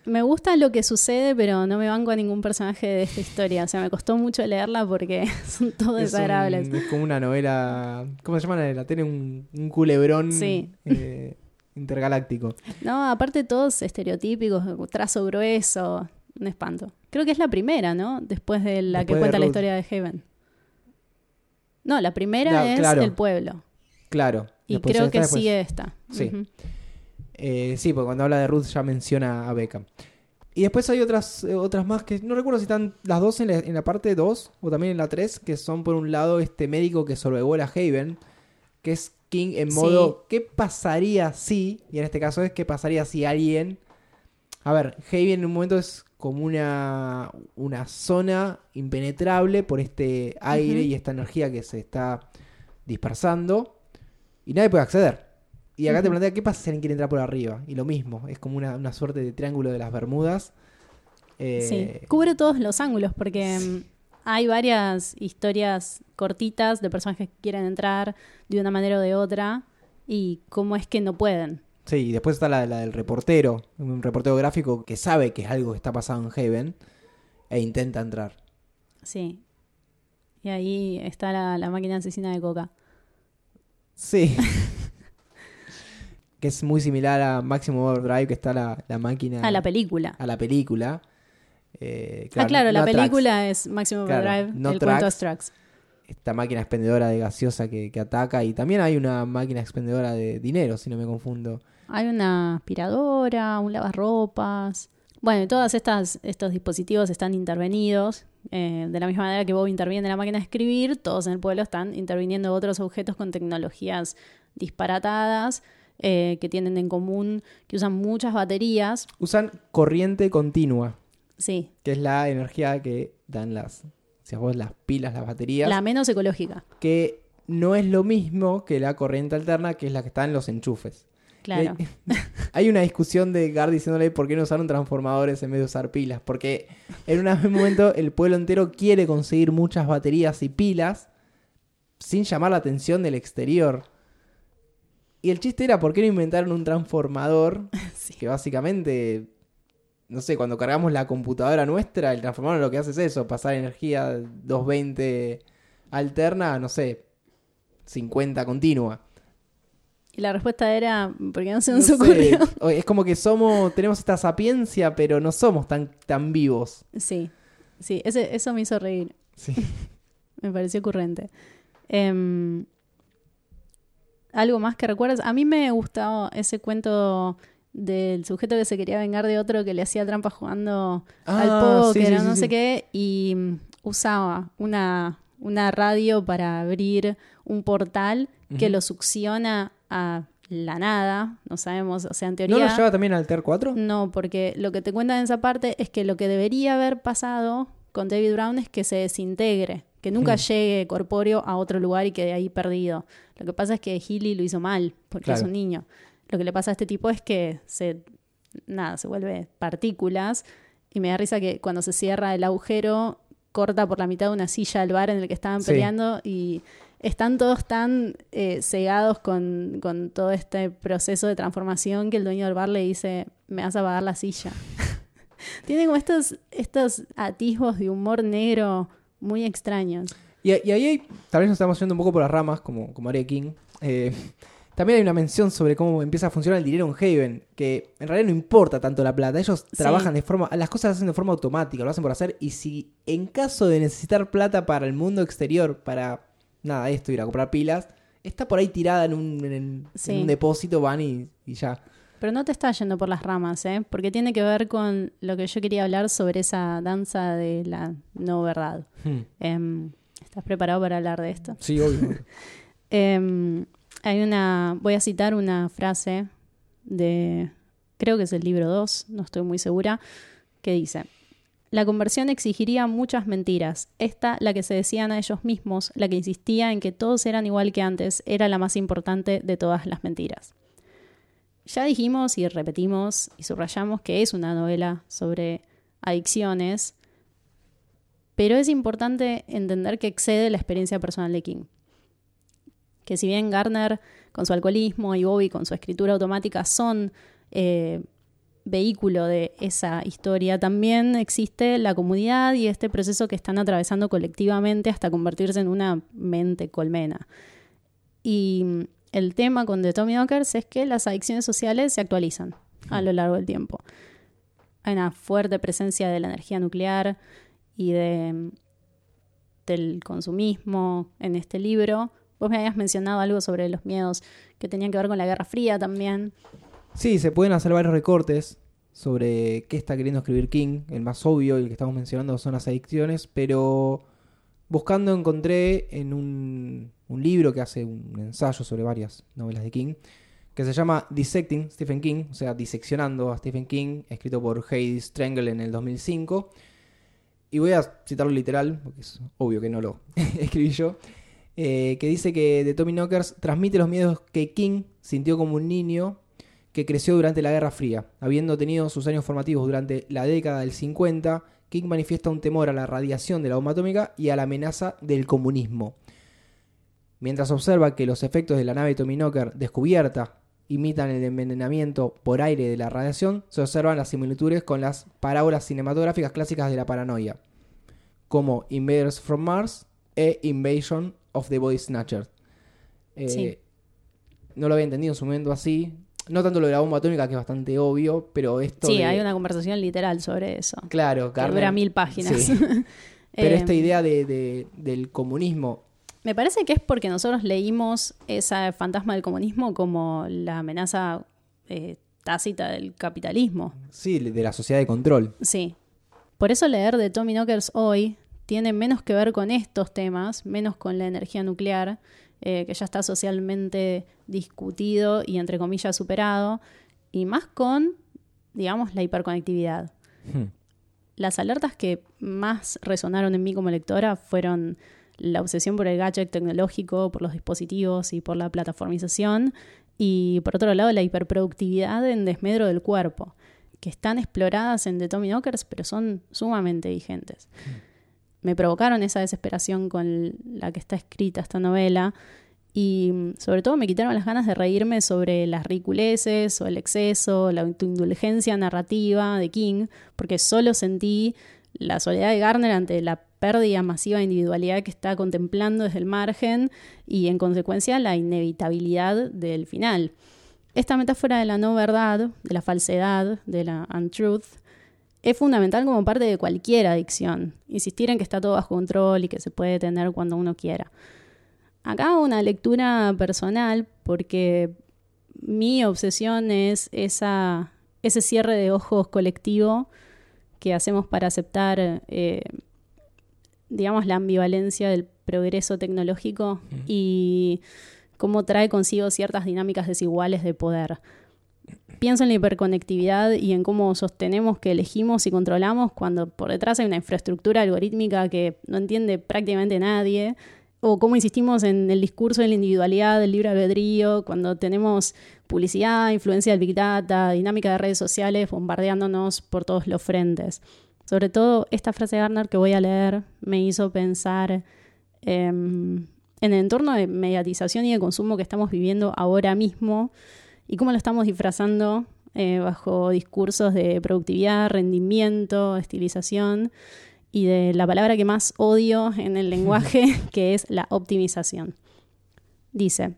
Me gusta lo que sucede, pero no me banco a ningún personaje de esta historia. O sea, me costó mucho leerla porque son todos Es, un- desagradables. es como una novela. ¿Cómo se llama la novela? Tiene un, un culebrón Sí. eh, intergaláctico. No, aparte todos estereotípicos, trazo grueso, un espanto. Creo que es la primera, ¿no? Después de la Después que cuenta la historia de Heaven. No, la primera No, es claro. el pueblo. Claro. Y creo esta, que después- sigue esta. Sí. Eh, sí, porque cuando habla de Ruth ya menciona a Beckham. Y después hay otras, eh, otras más que no recuerdo si están las dos en la, en la parte 2 o también en la 3, que son por un lado este médico que sobrevuela a Haven, que es King en Sí. modo ¿qué pasaría si? Y en este caso es ¿qué pasaría si alguien... A ver, Haven en un momento es como una, una zona impenetrable por este aire y esta energía que se está dispersando y nadie puede acceder. Y acá te plantea qué pasa si alguien quiere entrar por arriba. Y lo mismo, es como una, una suerte de triángulo de las Bermudas. Eh, Sí, cubre todos los ángulos porque mm, hay varias historias cortitas de personajes que quieren entrar de una manera o de otra y cómo es que no pueden. sí, y después está la, la del reportero, un reportero gráfico que sabe que es algo que está pasando en Haven e intenta entrar. Sí. Y ahí está la, la máquina asesina de coca. Sí. que es muy similar a Maximum Overdrive, que está la, la máquina... Ah, la película. a la película. Eh, ah, claro, la no película es Maximum Claro, Overdrive, no el cuento es Trax. esta máquina expendedora de gaseosa que, que ataca y también hay una máquina expendedora de dinero, si no me confundo. Hay una aspiradora, un lavarropas. Bueno, todos estos dispositivos están intervenidos. eh, de la misma manera que Bob interviene en la máquina de escribir, todos en el pueblo están interviniendo otros objetos con tecnologías disparatadas eh, que tienen en común que usan muchas baterías. Usan corriente continua, Sí, que es la energía que dan las, si vos las pilas, las baterías, la menos ecológica, que no es lo mismo que la corriente alterna, que es la que está en los enchufes. claro. Y Hay, hay una discusión de Gar diciéndole por qué no usaron transformadores en vez de usar pilas, porque en un momento el pueblo entero quiere conseguir muchas baterías y pilas sin llamar la atención del exterior. Y el chiste era por qué no inventaron un transformador Sí. que básicamente, no sé, cuando cargamos la computadora nuestra, el transformador lo que hace es eso, pasar energía 220 alterna, no sé, 50 continua. Y la respuesta era, porque no se No nos sé, ocurrió. Es como que somos, tenemos esta sapiencia, pero no somos tan, tan vivos. Sí, sí, ese- eso me hizo reír. Sí. Me pareció ocurrente. Em, ¿Algo más que recuerdas? A mí me gustaba ese cuento del sujeto que se quería vengar de otro que le hacía trampa jugando al Ah, sí, póker sí, o no sí. sé qué y mm, usaba una, una radio para abrir un portal que lo succiona a la nada, no sabemos, o sea, en ¿No teoría... lo lleva también al TER 4? No, porque lo que te cuentan en esa parte es que lo que debería haber pasado con David Brown es que se desintegre, que nunca Hmm. llegue corpóreo a otro lugar y quede ahí perdido. Lo que pasa es que Healy lo hizo mal, porque es un niño. Lo que le pasa a este tipo es que se, nada, se vuelve partículas y me da risa que cuando se cierra el agujero corta por la mitad de una silla al bar en el que estaban Sí. peleando y están todos tan eh, cegados con, con todo este proceso de transformación que el dueño del bar le dice, me vas a pagar la silla. Tiene como estos, estos atisbos de humor negro muy extraños. Y, y ahí tal vez nos estamos yendo un poco por las ramas, como, como haría King. Eh, también hay una mención sobre cómo empieza a funcionar el dinero en Haven, que en realidad no importa tanto la plata. Ellos Sí. trabajan de forma, las cosas las hacen de forma automática, lo hacen por hacer. Y si en caso de necesitar plata para el mundo exterior, para nada, esto, ir a comprar pilas, está por ahí tirada en un, en, en Sí. un depósito, van y, y ya. Pero no te está yendo por las ramas, ¿eh? Porque tiene que ver con lo que yo quería hablar sobre esa danza de la no verdad. Hmm. Em, ¿Estás preparado para hablar de esto? Sí, obvio. Em, hay una, voy a citar una frase de, creo que es el libro 2, no estoy muy segura, que dice, la conversión exigiría muchas mentiras. Esta, la que se decían a ellos mismos, la que insistía en que todos eran igual que antes, era la más importante de todas las mentiras. Ya dijimos y repetimos y subrayamos que es una novela sobre adicciones, pero es importante entender que excede la experiencia personal de King que si bien Garner con su alcoholismo y Bobby con su escritura automática son eh, vehículo de esa historia, también existe la comunidad y este proceso que están atravesando colectivamente hasta convertirse en una mente colmena. Y mm, el tema con The Tommy Knockers es que las adicciones sociales se actualizan a lo largo del tiempo. Hay una fuerte presencia de la energía nuclear y mm, del consumismo en este libro. Vos me habías mencionado algo sobre los miedos que tenían que ver con la Guerra Fría también. Sí, se pueden hacer varios recortes sobre qué está queriendo escribir King. El más obvio y el que estamos mencionando son las adicciones, pero buscando encontré en un, un libro que hace un ensayo sobre varias novelas de King, que se llama Dissecting Stephen King, o sea, diseccionando a Stephen King, escrito por Heidi Strangle en el 2005. Y voy a citarlo literal, porque es obvio que no lo escribí yo. Eh, que dice que The Tommy Knockers transmite los miedos que King sintió como un niño que creció durante la Guerra Fría. Habiendo tenido sus años formativos durante la década del 50, King manifiesta un temor a la radiación de la bomba atómica y a la amenaza del comunismo. Mientras observa que los efectos de la nave Tommy Knocker descubierta imitan el envenenamiento por aire de la radiación, se observan las similitudes con las parábolas cinematográficas clásicas de la paranoia, como Invaders from Mars e Invasion of the Body Snatcher. Eh, Sí. No lo había entendido en su momento así. No tanto lo de la bomba atómica, que es bastante obvio, pero esto. Sí, de- hay una conversación literal sobre eso. Claro, Que Garner- dura mil páginas. Sí. Pero Eh, esta idea de, de- del comunismo. Me parece que es porque nosotros leímos ese fantasma del comunismo como la amenaza eh, tácita del capitalismo. Sí, de la sociedad de control. Sí. Por eso leer de Tommy Knockers hoy tiene menos que ver con estos temas, menos con la energía nuclear, eh, que ya está socialmente discutido y entre comillas superado, y más con, digamos, la hiperconectividad. Hmm. Las alertas que más resonaron en mí como lectora fueron la obsesión por el gadget tecnológico, por los dispositivos y por la plataformización, y por otro lado la hiperproductividad en desmedro del cuerpo, que están exploradas en The Tommy Knockers, pero son sumamente vigentes. Me provocaron esa desesperación con la que está escrita esta novela, y mm, sobre todo me quitaron las ganas de reírme sobre las ridiculeces o el exceso, la indulgencia narrativa de King, porque solo sentí la soledad de Garner ante la pérdida masiva de individualidad que está contemplando desde el margen y en consecuencia la inevitabilidad del final. Esta metáfora de la no verdad, de la falsedad, de la untruth, es fundamental como parte de cualquier adicción. Insistir en que está todo bajo control y que se puede tener cuando uno quiera. Acá una lectura personal porque mi obsesión es esa, ese cierre de ojos colectivo que hacemos para aceptar, eh, digamos, la ambivalencia del progreso tecnológico y cómo trae consigo ciertas dinámicas desiguales de poder. Pienso en la hiperconectividad y en cómo sostenemos que elegimos y controlamos cuando por detrás hay una infraestructura algorítmica que no entiende prácticamente nadie, o cómo insistimos en el discurso de la individualidad, del libre albedrío, cuando tenemos publicidad, influencia del Big Data, dinámica de redes sociales bombardeándonos por todos los frentes. Sobre todo esta frase de Garner que voy a leer me hizo pensar em, en el entorno de mediatización y de consumo que estamos viviendo ahora mismo y cómo lo estamos disfrazando eh, bajo discursos de productividad, rendimiento, estilización y de la palabra que más odio en el lenguaje, que es la optimización. Dice,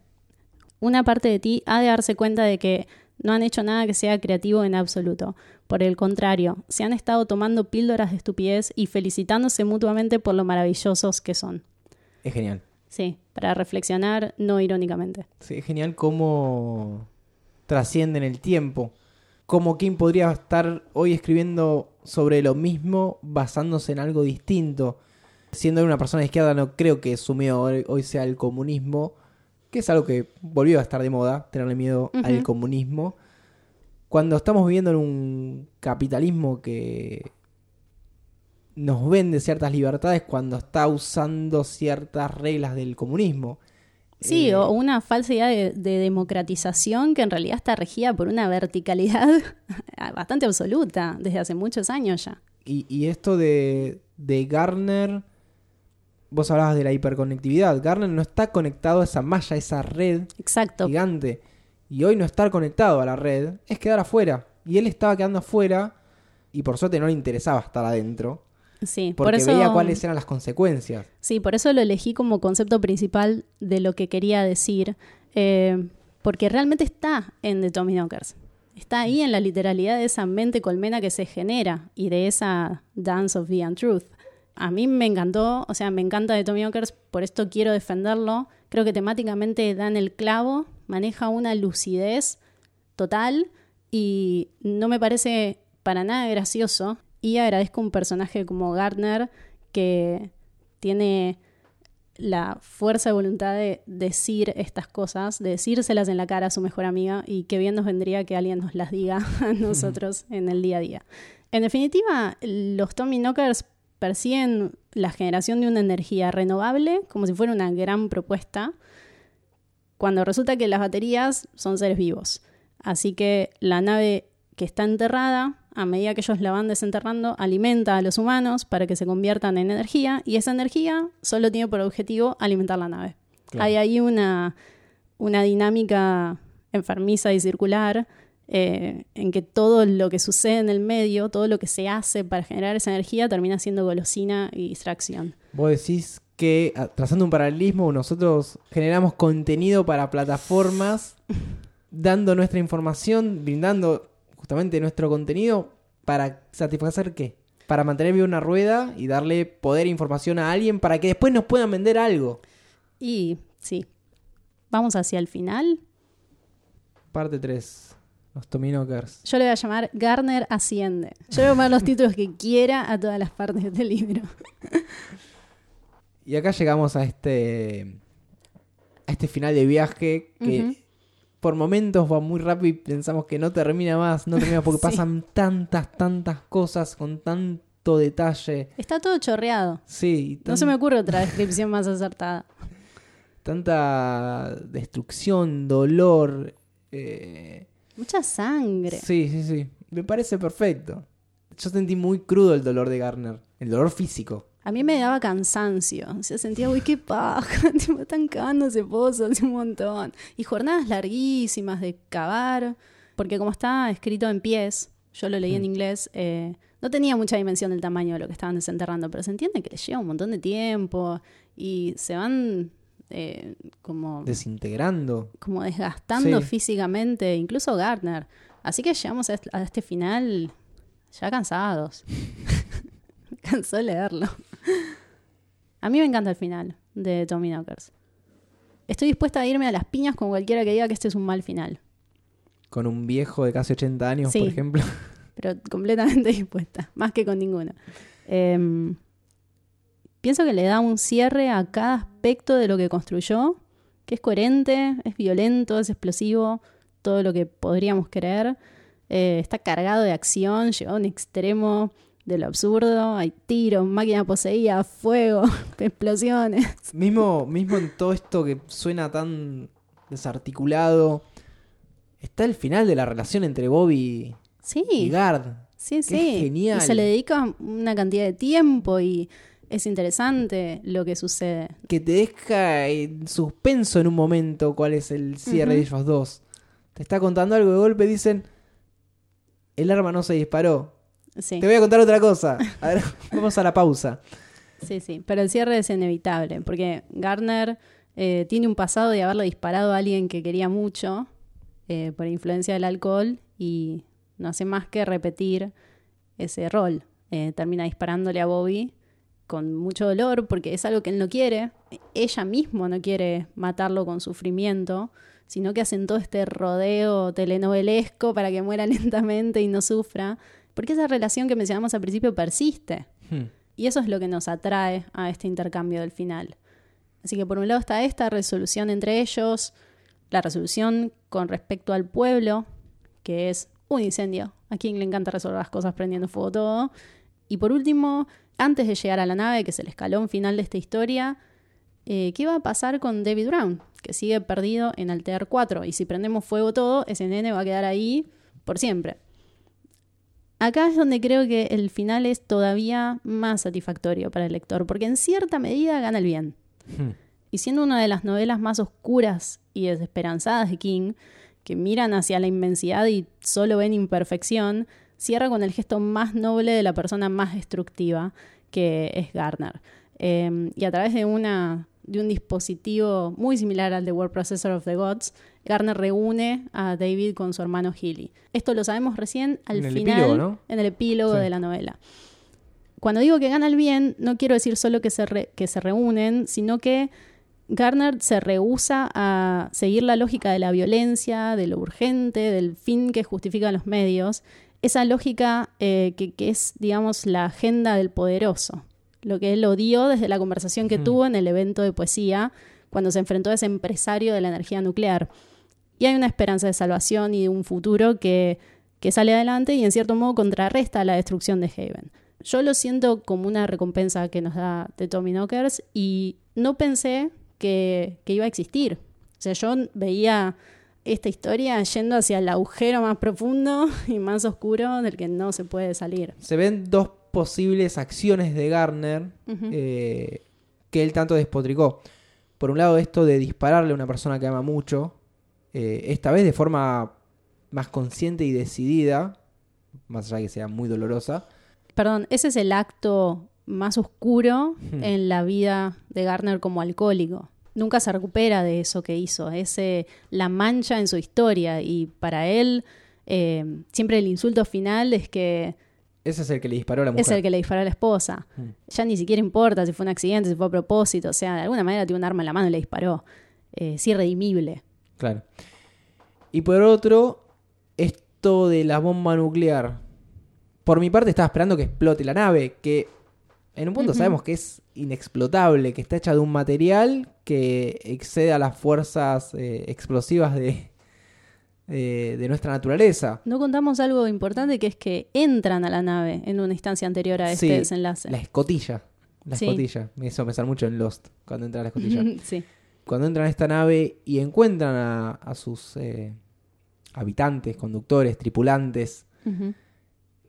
una parte de ti ha de darse cuenta de que no han hecho nada que sea creativo en absoluto. Por el contrario, se han estado tomando píldoras de estupidez y felicitándose mutuamente por lo maravillosos que son. Es genial. Sí, para reflexionar no irónicamente. Sí, es genial cómo trascienden el tiempo. Como Kim podría estar hoy escribiendo sobre lo mismo basándose en algo distinto. Siendo una persona de izquierda, no creo que su miedo hoy sea el comunismo, que es algo que volvió a estar de moda, tenerle miedo al comunismo. Cuando estamos viviendo en un capitalismo que nos vende ciertas libertades cuando está usando ciertas reglas del comunismo. Sí, eh, o una falsa idea de, democratización que en realidad está regida por una verticalidad bastante absoluta desde hace muchos años ya. Y, esto de, de, Garner, vos hablabas de la hiperconectividad, Garner no está conectado a esa malla, a esa red Exacto. gigante. Y hoy no estar conectado a la red es quedar afuera. Y él estaba quedando afuera y por suerte no le interesaba estar adentro. Sí, porque por eso, veía cuáles eran las consecuencias. Sí, por eso lo elegí como concepto principal de lo que quería decir, eh, porque realmente está en The Tommy Knockers. Está ahí en la literalidad de esa mente colmena que se genera y de esa Dance of the Untruth. A mí me encantó, o sea, me encanta de Tommy Knockers, por esto quiero defenderlo. Creo que temáticamente da en el clavo, maneja una lucidez total y no me parece para nada gracioso y agradezco un personaje como Gardner que tiene la fuerza de voluntad de decir estas cosas, de decírselas en la cara a su mejor amiga y que bien nos vendría que alguien nos las diga a nosotros en el día a día. En definitiva, los Tommy Knockers persiguen la generación de una energía renovable como si fuera una gran propuesta, cuando resulta que las baterías son seres vivos. Así que la nave que está enterrada a medida que ellos la van desenterrando, alimenta a los humanos para que se conviertan en energía y esa energía solo tiene por objetivo alimentar la nave. Hay ahí una, una dinámica enfermiza y circular eh, en que todo lo que sucede en el medio, todo lo que se hace para generar esa energía termina siendo golosina y distracción. Vos decís que, ah, trazando un paralelismo, nosotros generamos contenido para plataformas, dando nuestra información, brindando justamente nuestro contenido para satisfacer qué? Para mantener viva una rueda y darle poder e información a alguien para que después nos puedan vender algo. Y sí. Vamos hacia el final. Parte 3. Los Tominokers. Yo le voy a llamar Garner Asciende. Yo voy a llamar los títulos que quiera a todas las partes del libro. y acá llegamos a este. a este final de viaje que por momentos va muy rápido y pensamos que no termina más, no termina porque pasan tantas, tantas cosas con tanto detalle. Está todo chorreado. Sí. No se me ocurre otra descripción más acertada. Tanta destrucción, dolor. Eh, Mucha sangre. Sí, sí, sí. Me parece perfecto. Yo sentí muy crudo el dolor de Garner, el dolor físico a mí me daba cansancio. O sea, sentía, uy, qué paja, tipo, están cavándose pozos un montón. Y jornadas larguísimas de cavar, porque como está escrito en pies, yo lo leí en mm. inglés, eh, no tenía mucha dimensión del tamaño de lo que estaban desenterrando, pero se entiende que lleva un montón de tiempo y se van eh, como... Desintegrando. Como desgastando físicamente, incluso Gardner. Así que llegamos a este final ya cansados. cansó leerlo. A mí me encanta el final de Tommy Knockers. Estoy dispuesta a irme a las piñas con cualquiera que diga que este es un mal final. Con un viejo de casi 80 años, por ejemplo. Pero completamente dispuesta, más que con ninguna. Em, pienso que le da un cierre a cada aspecto de lo que construyó, que es coherente, es violento, es explosivo, todo lo que podríamos querer. Eh, está cargado de acción, llegó a un extremo de lo absurdo. Hay tiros, máquina poseída, fuego, explosiones. Mismo, mismo en todo esto que suena tan desarticulado, está el final de la relación entre Bobby Sí, y Gard. sí, sí. es genial. Y se le dedica una cantidad de tiempo y es interesante lo que sucede. Que te deja en suspenso en un momento cuál es el cierre de ellos dos. Te está contando algo de golpe, dicen, el arma no se disparó. Sí. Te voy a contar otra cosa. A ver, vamos a la pausa. Sí, sí, pero el cierre es inevitable, porque Gardner eh, tiene un pasado de haberle disparado a alguien que quería mucho eh, por influencia del alcohol y no hace más que repetir ese rol. Eh, termina disparándole a Bobby con mucho dolor porque es algo que él no quiere. Ella misma no quiere matarlo con sufrimiento, sino que hacen todo este rodeo telenovelesco para que muera lentamente y no sufra, porque esa relación que mencionamos al principio persiste. Hmm. Y eso es lo que nos atrae a este intercambio del final. Así que por un lado está esta resolución entre ellos, la resolución con respecto al pueblo, que es un incendio. A quien le encanta resolver las cosas prendiendo fuego todo. Y por último, antes de llegar a la nave, que es el escalón final de esta historia, eh, ¿qué va a pasar con David Brown? Que sigue perdido en Altear 4. Y si prendemos fuego todo, ese nene va a quedar ahí por siempre. Acá es donde creo que el final es todavía más satisfactorio para el lector, porque en cierta medida gana el bien. Hmm. Y siendo una de las novelas más oscuras y desesperanzadas de King, que miran hacia la inmensidad y solo ven imperfección, cierra con el gesto más noble de la persona más destructiva, que es Gardner. Eh, y a través de, una, de un dispositivo muy similar al de Word Processor of the Gods, Gardner reúne a David con su hermano Healy. Esto lo sabemos recién al En final, epílogo, ¿no? en el epílogo Sí. de la novela. Cuando digo que gana el bien, no quiero decir solo que se, re- que se reúnen, sino que Garner se rehúsa a seguir la lógica de la violencia, de lo urgente, del fin que justifica los medios, esa lógica eh, que, que es, digamos, la agenda del poderoso, lo que él odió desde la conversación que tuvo en el evento de poesía, cuando se enfrentó a ese empresario de la energía nuclear. Y hay una esperanza de salvación y de un futuro que, que sale adelante y en cierto modo contrarresta la destrucción de Haven. Yo lo siento como una recompensa que nos da The Tommy Knockers y no pensé que, que iba a existir. O sea, yo veía esta historia yendo hacia el agujero más profundo y más oscuro del que no se puede salir. Se ven dos posibles acciones de Garner eh, que él tanto despotricó. Por un lado, esto de dispararle a una persona que ama mucho, eh, esta vez de forma más consciente y decidida, más allá de que sea muy dolorosa. Perdón, ese es el acto más oscuro Hmm. en la vida de Garner como alcohólico. Nunca se recupera de eso que hizo, es eh, la mancha en su historia y para él eh, siempre el insulto final es que Ese es el que le disparó a la mujer. es el que le disparó a la esposa. Hmm. Ya ni siquiera importa si fue un accidente, si fue a propósito, o sea, de alguna manera tiene un arma en la mano y le disparó. Eh, es irredimible. Claro. Y por otro, esto de la bomba nuclear. Por mi parte estaba esperando que explote la nave, que en un punto sabemos que es inexplotable, que está hecha de un material que excede a las fuerzas eh, explosivas de, de, de nuestra naturaleza. No contamos algo importante que es que entran a la nave en una instancia anterior a este Sí, desenlace. La escotilla. La Sí. escotilla. Me hizo pensar mucho en Lost, cuando entra la escotilla. sí. Cuando entran a esta nave y encuentran a, a sus eh, habitantes, conductores, tripulantes,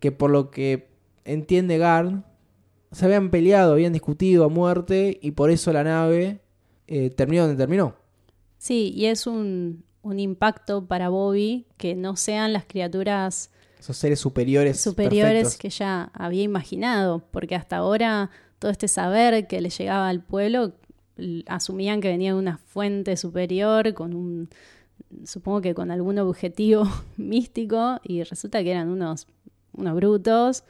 que por lo que entiende Gard, se habían peleado, habían discutido a muerte y por eso la nave eh, terminó donde terminó. Sí, y es un, un impacto para Bobby que no sean las criaturas Esos seres superiores. superiores perfectos. que ya había imaginado, porque hasta ahora todo este saber que le llegaba al pueblo asumían que venía de una fuente superior con un supongo que con algún objetivo místico y resulta que eran unos unos brutos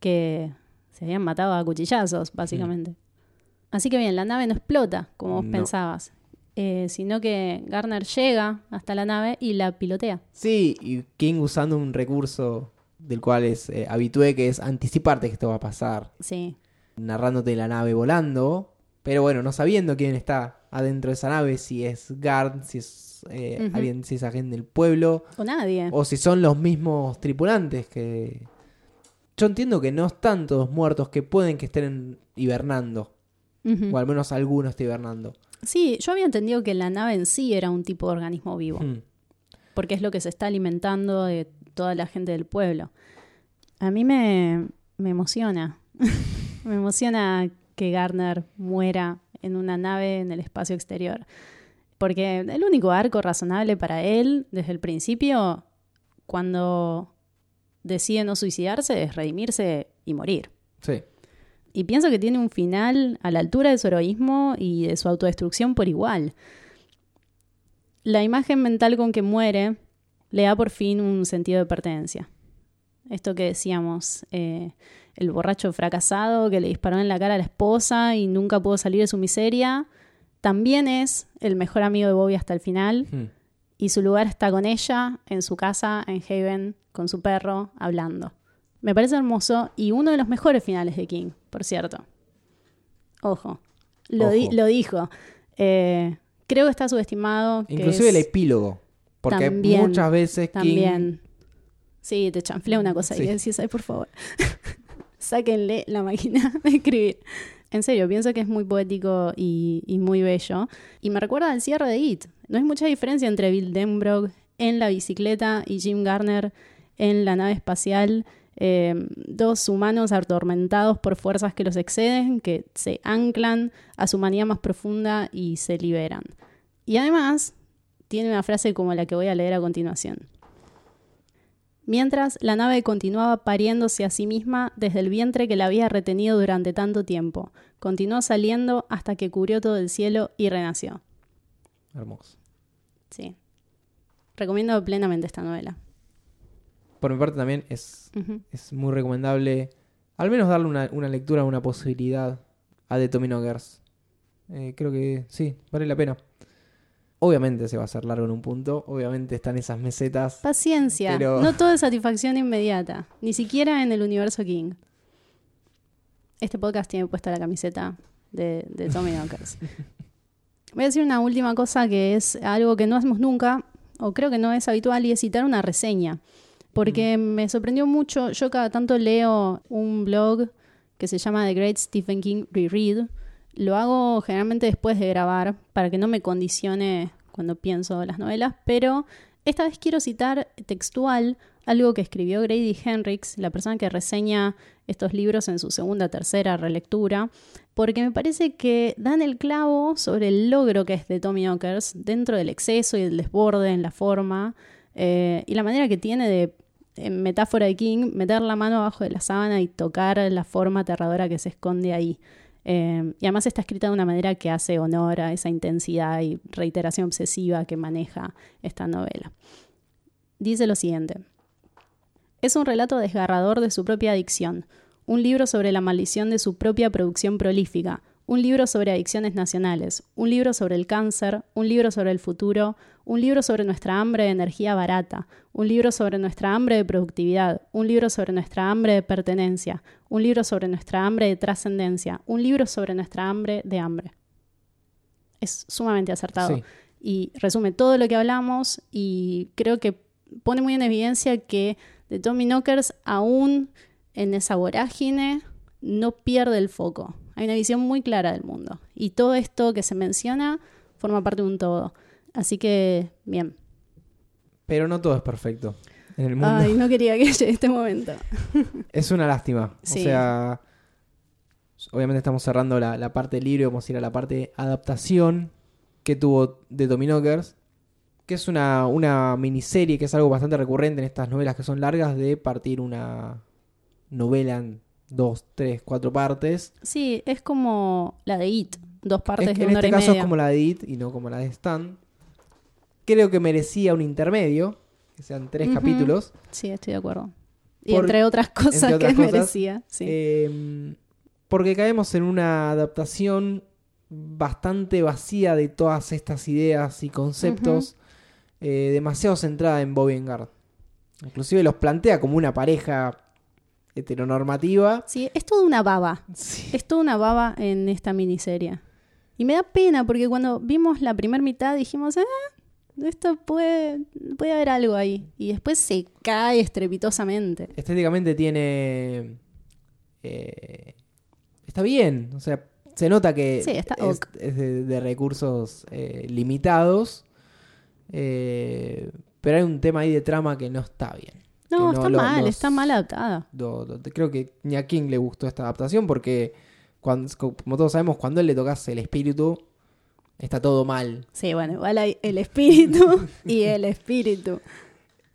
que se habían matado a cuchillazos básicamente. Así que bien, la nave no explota como vos No. pensabas, eh, sino que Garner llega hasta la nave y la pilotea. Sí, y King usando un recurso del cual es eh, habitué, que es anticiparte que esto va a pasar. Sí, narrándote la nave volando, pero bueno, no sabiendo quién está adentro de esa nave, si es Guard, si es eh, alguien, si es alguien del pueblo, O nadie. o si son los mismos tripulantes que... Yo entiendo que no están todos muertos, que pueden que estén hibernando, o al menos alguno esté hibernando. Sí, yo había entendido que la nave en sí era un tipo de organismo vivo, Hmm. porque es lo que se está alimentando de toda la gente del pueblo. A mí me, me emociona. me emociona que Garner muera en una nave en el espacio exterior. Porque el único arco razonable para él, desde el principio, cuando decide no suicidarse, es redimirse y morir. Sí. Y pienso que tiene un final a la altura de su heroísmo y de su autodestrucción por igual. La imagen mental con que muere le da por fin un sentido de pertenencia. Esto que decíamos, eh, el borracho fracasado que le disparó en la cara a la esposa y nunca pudo salir de su miseria, también es el mejor amigo de Bobby hasta el final Hmm. y su lugar está con ella, en su casa, en Haven, con su perro, hablando. Me parece hermoso y uno de los mejores finales de King, por cierto. Ojo, lo, di- Ojo. lo dijo. Eh, creo que está subestimado. Inclusive es- el epílogo. Porque También, muchas veces King... También. Sí, te chanflé una cosa Sí. y decís, ay, por favor, sáquenle la máquina de escribir. En serio, pienso que es muy poético y, muy bello. Y me recuerda al cierre de It. No hay mucha diferencia entre Bill Denbrough en la bicicleta y Jim Garner en la nave espacial. Eh, dos humanos atormentados por fuerzas que los exceden, que se anclan a su manía más profunda y se liberan. Y además, tiene una frase como la que voy a leer a continuación. Mientras la nave continuaba pariéndose a sí misma desde el vientre que la había retenido durante tanto tiempo, continuó saliendo hasta que cubrió todo el cielo y renació. Hermoso. Sí. Recomiendo plenamente esta novela. Por mi parte también es, es muy recomendable al menos darle una, una lectura, una posibilidad a The Tommy Knockers. Eh, creo que sí, vale la pena. Obviamente se va a hacer largo en un punto, obviamente están esas mesetas. Paciencia. Pero- No todo es satisfacción inmediata. Ni siquiera en el universo King. Este podcast tiene puesta la camiseta de, de Tommy Knockers. Voy a decir una última cosa que es algo que no hacemos nunca, o creo que no es habitual, y es citar una reseña. Porque me sorprendió mucho. Yo cada tanto leo un blog que se llama The Great Stephen King Reread. Lo hago generalmente después de grabar para que no me condicione cuando pienso las novelas, pero esta vez quiero citar textual algo que escribió Grady Henricks, la persona que reseña estos libros en su segunda, tercera relectura, porque me parece que dan el clavo sobre el logro que es de Tommy Knockers dentro del exceso y el desborde en la forma eh, y la manera que tiene de, en metáfora de King, meter la mano abajo de la sábana y tocar la forma aterradora que se esconde ahí. Eh, y además está escrita de una manera que hace honor a esa intensidad y reiteración obsesiva que maneja esta novela. Dice lo siguiente. Es un relato desgarrador de su propia adicción, un libro sobre la maldición de su propia producción prolífica, un libro sobre adicciones nacionales, un libro sobre el cáncer, un libro sobre el futuro, un libro sobre nuestra hambre de energía barata, un libro sobre nuestra hambre de productividad, un libro sobre nuestra hambre de pertenencia, un libro sobre nuestra hambre de trascendencia, un libro sobre nuestra hambre de hambre. Es sumamente acertado Sí. y resume todo lo que hablamos y creo que pone muy en evidencia que de Tommy Knockers aún en esa vorágine no pierde el foco. Hay una visión muy clara del mundo y todo esto que se menciona forma parte de un todo. Así que, bien. Pero no todo es perfecto en el mundo. Ay, no quería que llegue este momento. Es una lástima. Sí. O sea, obviamente estamos cerrando la, la parte del libro, vamos a ir a la parte adaptación que tuvo de Tommy Knockers, que es una, una miniserie, que es algo bastante recurrente en estas novelas que son largas, de partir una novela en dos, tres, cuatro partes. Sí, es como la de It, dos partes Es que de en este hora y caso es como la de It y no como la de Stan. Creo que merecía un intermedio, que sean tres capítulos. Sí, estoy de acuerdo. Y entre otras cosas entre otras que cosas, merecía. Sí. Eh, porque caemos en una adaptación bastante vacía de todas estas ideas y conceptos, eh, demasiado centrada en Bobby and Garth. Inclusive los plantea como una pareja heteronormativa. Sí, es toda una baba. Sí. Es toda una baba en esta miniserie. Y me da pena porque cuando vimos la primera mitad dijimos, "Ah, esto puede, puede haber algo ahí. Y después se cae estrepitosamente. Estéticamente tiene. eh, está bien. O sea, se nota que Sí, está es, ok. es de, de recursos eh, limitados. eh, pero hay un tema ahí de trama que no está bien. No, está lo- mal, los- está mal adaptada. Creo que ni a King le gustó esta adaptación porque, cuando, como todos sabemos, cuando él le tocas el espíritu, está todo mal. Sí, bueno, igual hay el espíritu y el espíritu.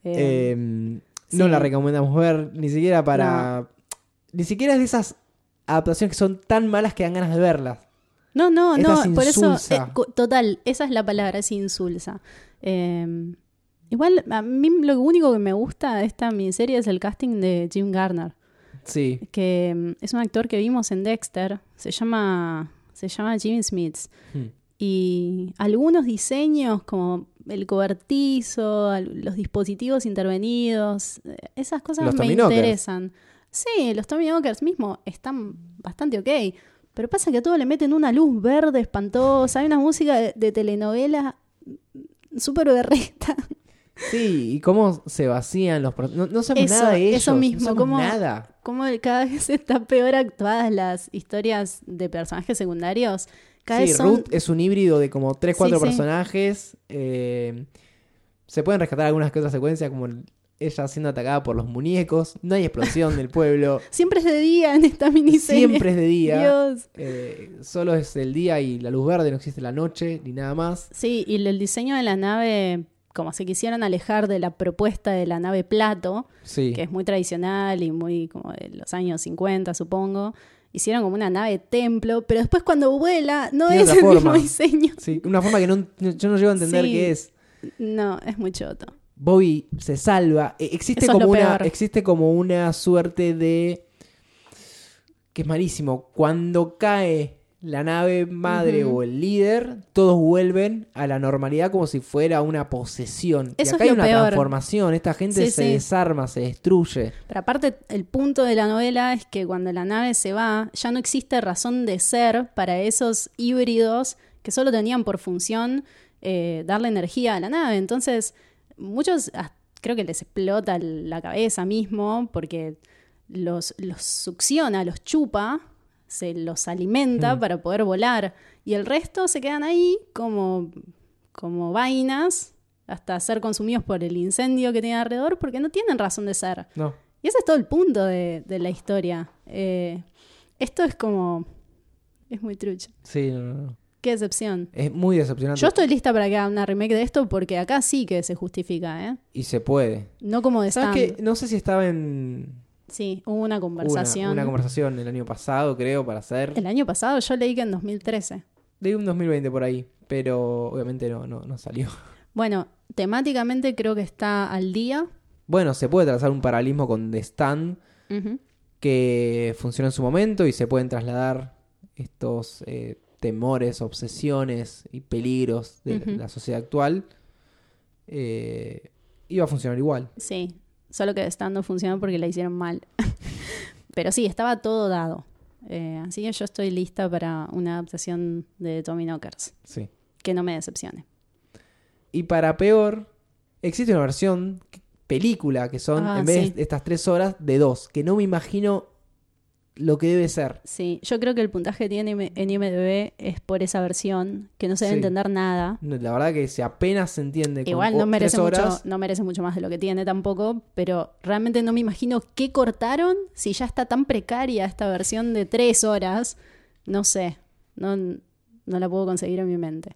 Eh, Eh, No la recomendamos ver ni siquiera para. Ni siquiera es de esas adaptaciones que son tan malas que dan ganas de verlas. no, no, esta no, es por eso, eh, total, esa es la palabra, es insulsa. Eh, igual, a mí lo único que me gusta de esta miniserie es el casting de Jim Garner. Sí, que mm, es un actor que vimos en Dexter, se llama, se llama Jimmy Smits. Hmm. Y algunos diseños como el cobertizo, los dispositivos intervenidos, eh, esas cosas Los me interesan. Sí, los Tommy Knockers mismo están bastante ok. Pero pasa que a todo le meten una luz verde espantosa. Hay una música de, de telenovela súper berreta. sí, y cómo se vacían los. No, no sabemos Eso, nada de ellos. eso mismo, no cómo- nada. Como cada vez están peor actuadas las historias de personajes secundarios. Cada Sí, son... Ruth es un híbrido de como 3, 4 Sí, sí. personajes. eh, se pueden rescatar algunas que otras secuencias, como el- ella siendo atacada por los muñecos. No hay explosión del pueblo. Siempre es de día en esta miniserie. Siempre es de día. Dios. Eh, solo es el día y la luz verde, no existe la noche ni nada más. Sí, y el diseño de la nave, como se quisieran alejar de la propuesta de la nave Plato, Sí. que es muy tradicional y muy como de los años 50, supongo. Hicieron como una nave templo, pero después cuando vuela no Tiene es el mismo diseño. Sí, una forma que no, yo no llego a entender Sí. qué es. No, es muy choto. Bobby se salva. Eh, Existe Eso como una. peor. Existe como una suerte de. que es malísimo. Cuando cae la nave madre o el líder, todos vuelven a la normalidad como si fuera una posesión. y acá es hay una peor. transformación. Esta gente Sí, se sí. desarma, se destruye. Pero aparte, el punto de la novela es que cuando la nave se va, ya no existe razón de ser para esos híbridos que solo tenían por función eh, darle energía a la nave. Entonces, muchos creo que les explota la cabeza mismo porque los, los succiona, los chupa, se los alimenta Mm. para poder volar. Y el resto se quedan ahí como, como vainas hasta ser consumidos por el incendio que tienen alrededor porque no tienen razón de ser. No. Y ese es todo el punto de, de la historia. Eh, esto es como... Es muy trucho. Sí, no, no, no. Qué decepción. Es muy decepcionante. Yo estoy lista para que haga una remake de esto porque acá sí que se justifica, ¿eh? Y se puede. No como de ¿Sabes stand. qué? No sé si estaba en. Sí, hubo una Una, conversación. una conversación el año pasado, creo, para hacer. El año pasado yo leí que en 2013. De un 2020 por ahí. Pero obviamente no, no, no salió. Bueno, temáticamente creo que está al día. Bueno, se puede trazar un paralelismo con The Stand que funcionó en su momento y se pueden trasladar estos eh, temores, obsesiones y peligros de la sociedad actual. Eh, iba a funcionar igual. Sí, solo que stand no funcionó porque la hicieron mal. Pero sí, estaba todo dado. Eh, así que yo estoy lista para una adaptación de Tommy Knockers. Sí. Que no me decepcione. Y para peor, existe una versión película que son, Ah, en vez sí. de estas tres horas, de dos. Que no me imagino lo que debe ser. Sí, yo creo que el puntaje que tiene en IMDb es por esa versión, que no se debe Sí. entender nada. La verdad que se apenas se entiende. con Igual o- no merece, tres mucho, no merece mucho más de lo que tiene tampoco, pero realmente no me imagino qué cortaron si ya está tan precaria esta versión de tres horas. No sé, no, no la puedo conseguir en mi mente.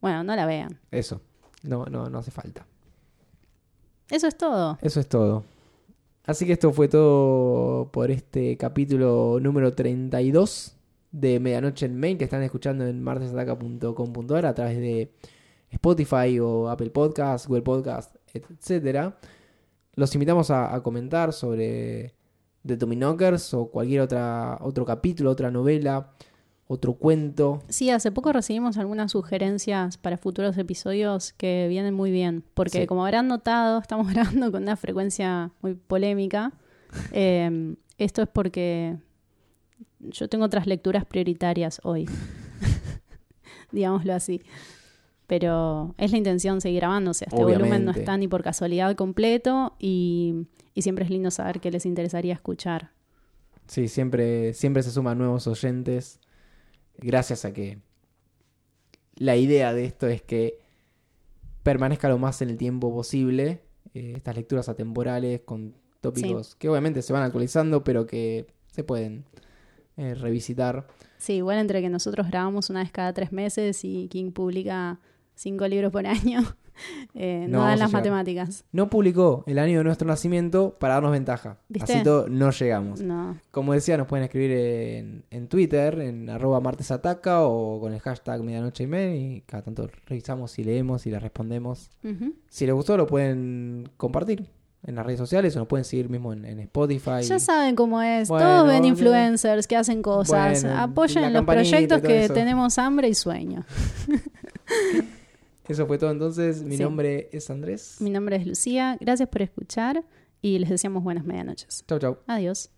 Bueno, no la vean. Eso. No, no, no hace falta. Eso es todo. Eso es todo. Así que esto fue todo por este capítulo número 32 de Medianoche en Main que están escuchando en martesataca.com.ar a través de Spotify o Apple Podcast, Google Podcast, etcétera. Los invitamos a, a comentar sobre The Tommy Knockers o cualquier otra, otro capítulo, otra novela, otro cuento. Sí, hace poco recibimos algunas sugerencias para futuros episodios que vienen muy bien, porque Sí. como habrán notado, estamos grabando con una frecuencia muy polémica. Eh, esto es porque yo tengo otras lecturas prioritarias hoy, digámoslo así. Pero es la intención seguir grabando, o sea, este volumen no está ni por casualidad completo y, y siempre es lindo saber qué les interesaría escuchar. Sí, siempre, siempre se suman nuevos oyentes. Gracias a que la idea de esto es que permanezca lo más en el tiempo posible. eh, estas lecturas atemporales con tópicos que obviamente se van actualizando, pero que se pueden eh, revisitar. Sí, igual entre que nosotros grabamos una vez cada tres meses y King publica cinco libros por año, eh, No dan las llegar. matemáticas. No publicó el año de nuestro nacimiento para darnos ventaja. ¿Viste? Así todo no llegamos. No. Como decía, nos pueden escribir en, en Twitter, en arroba martesataca o con el hashtag medianoche y media y cada tanto revisamos y leemos y les respondemos. Si les gustó lo pueden compartir en las redes sociales o nos pueden seguir mismo en, en Spotify. Ya saben cómo es. Bueno, Todos ven influencers que hacen cosas. Bueno, Apoyen los proyectos que eso. tenemos hambre y sueño. Eso fue todo entonces. Mi Sí. nombre es Andrés. Mi nombre es Lucía. Gracias por escuchar y les deseamos buenas medianoches. Chau, chau. Adiós.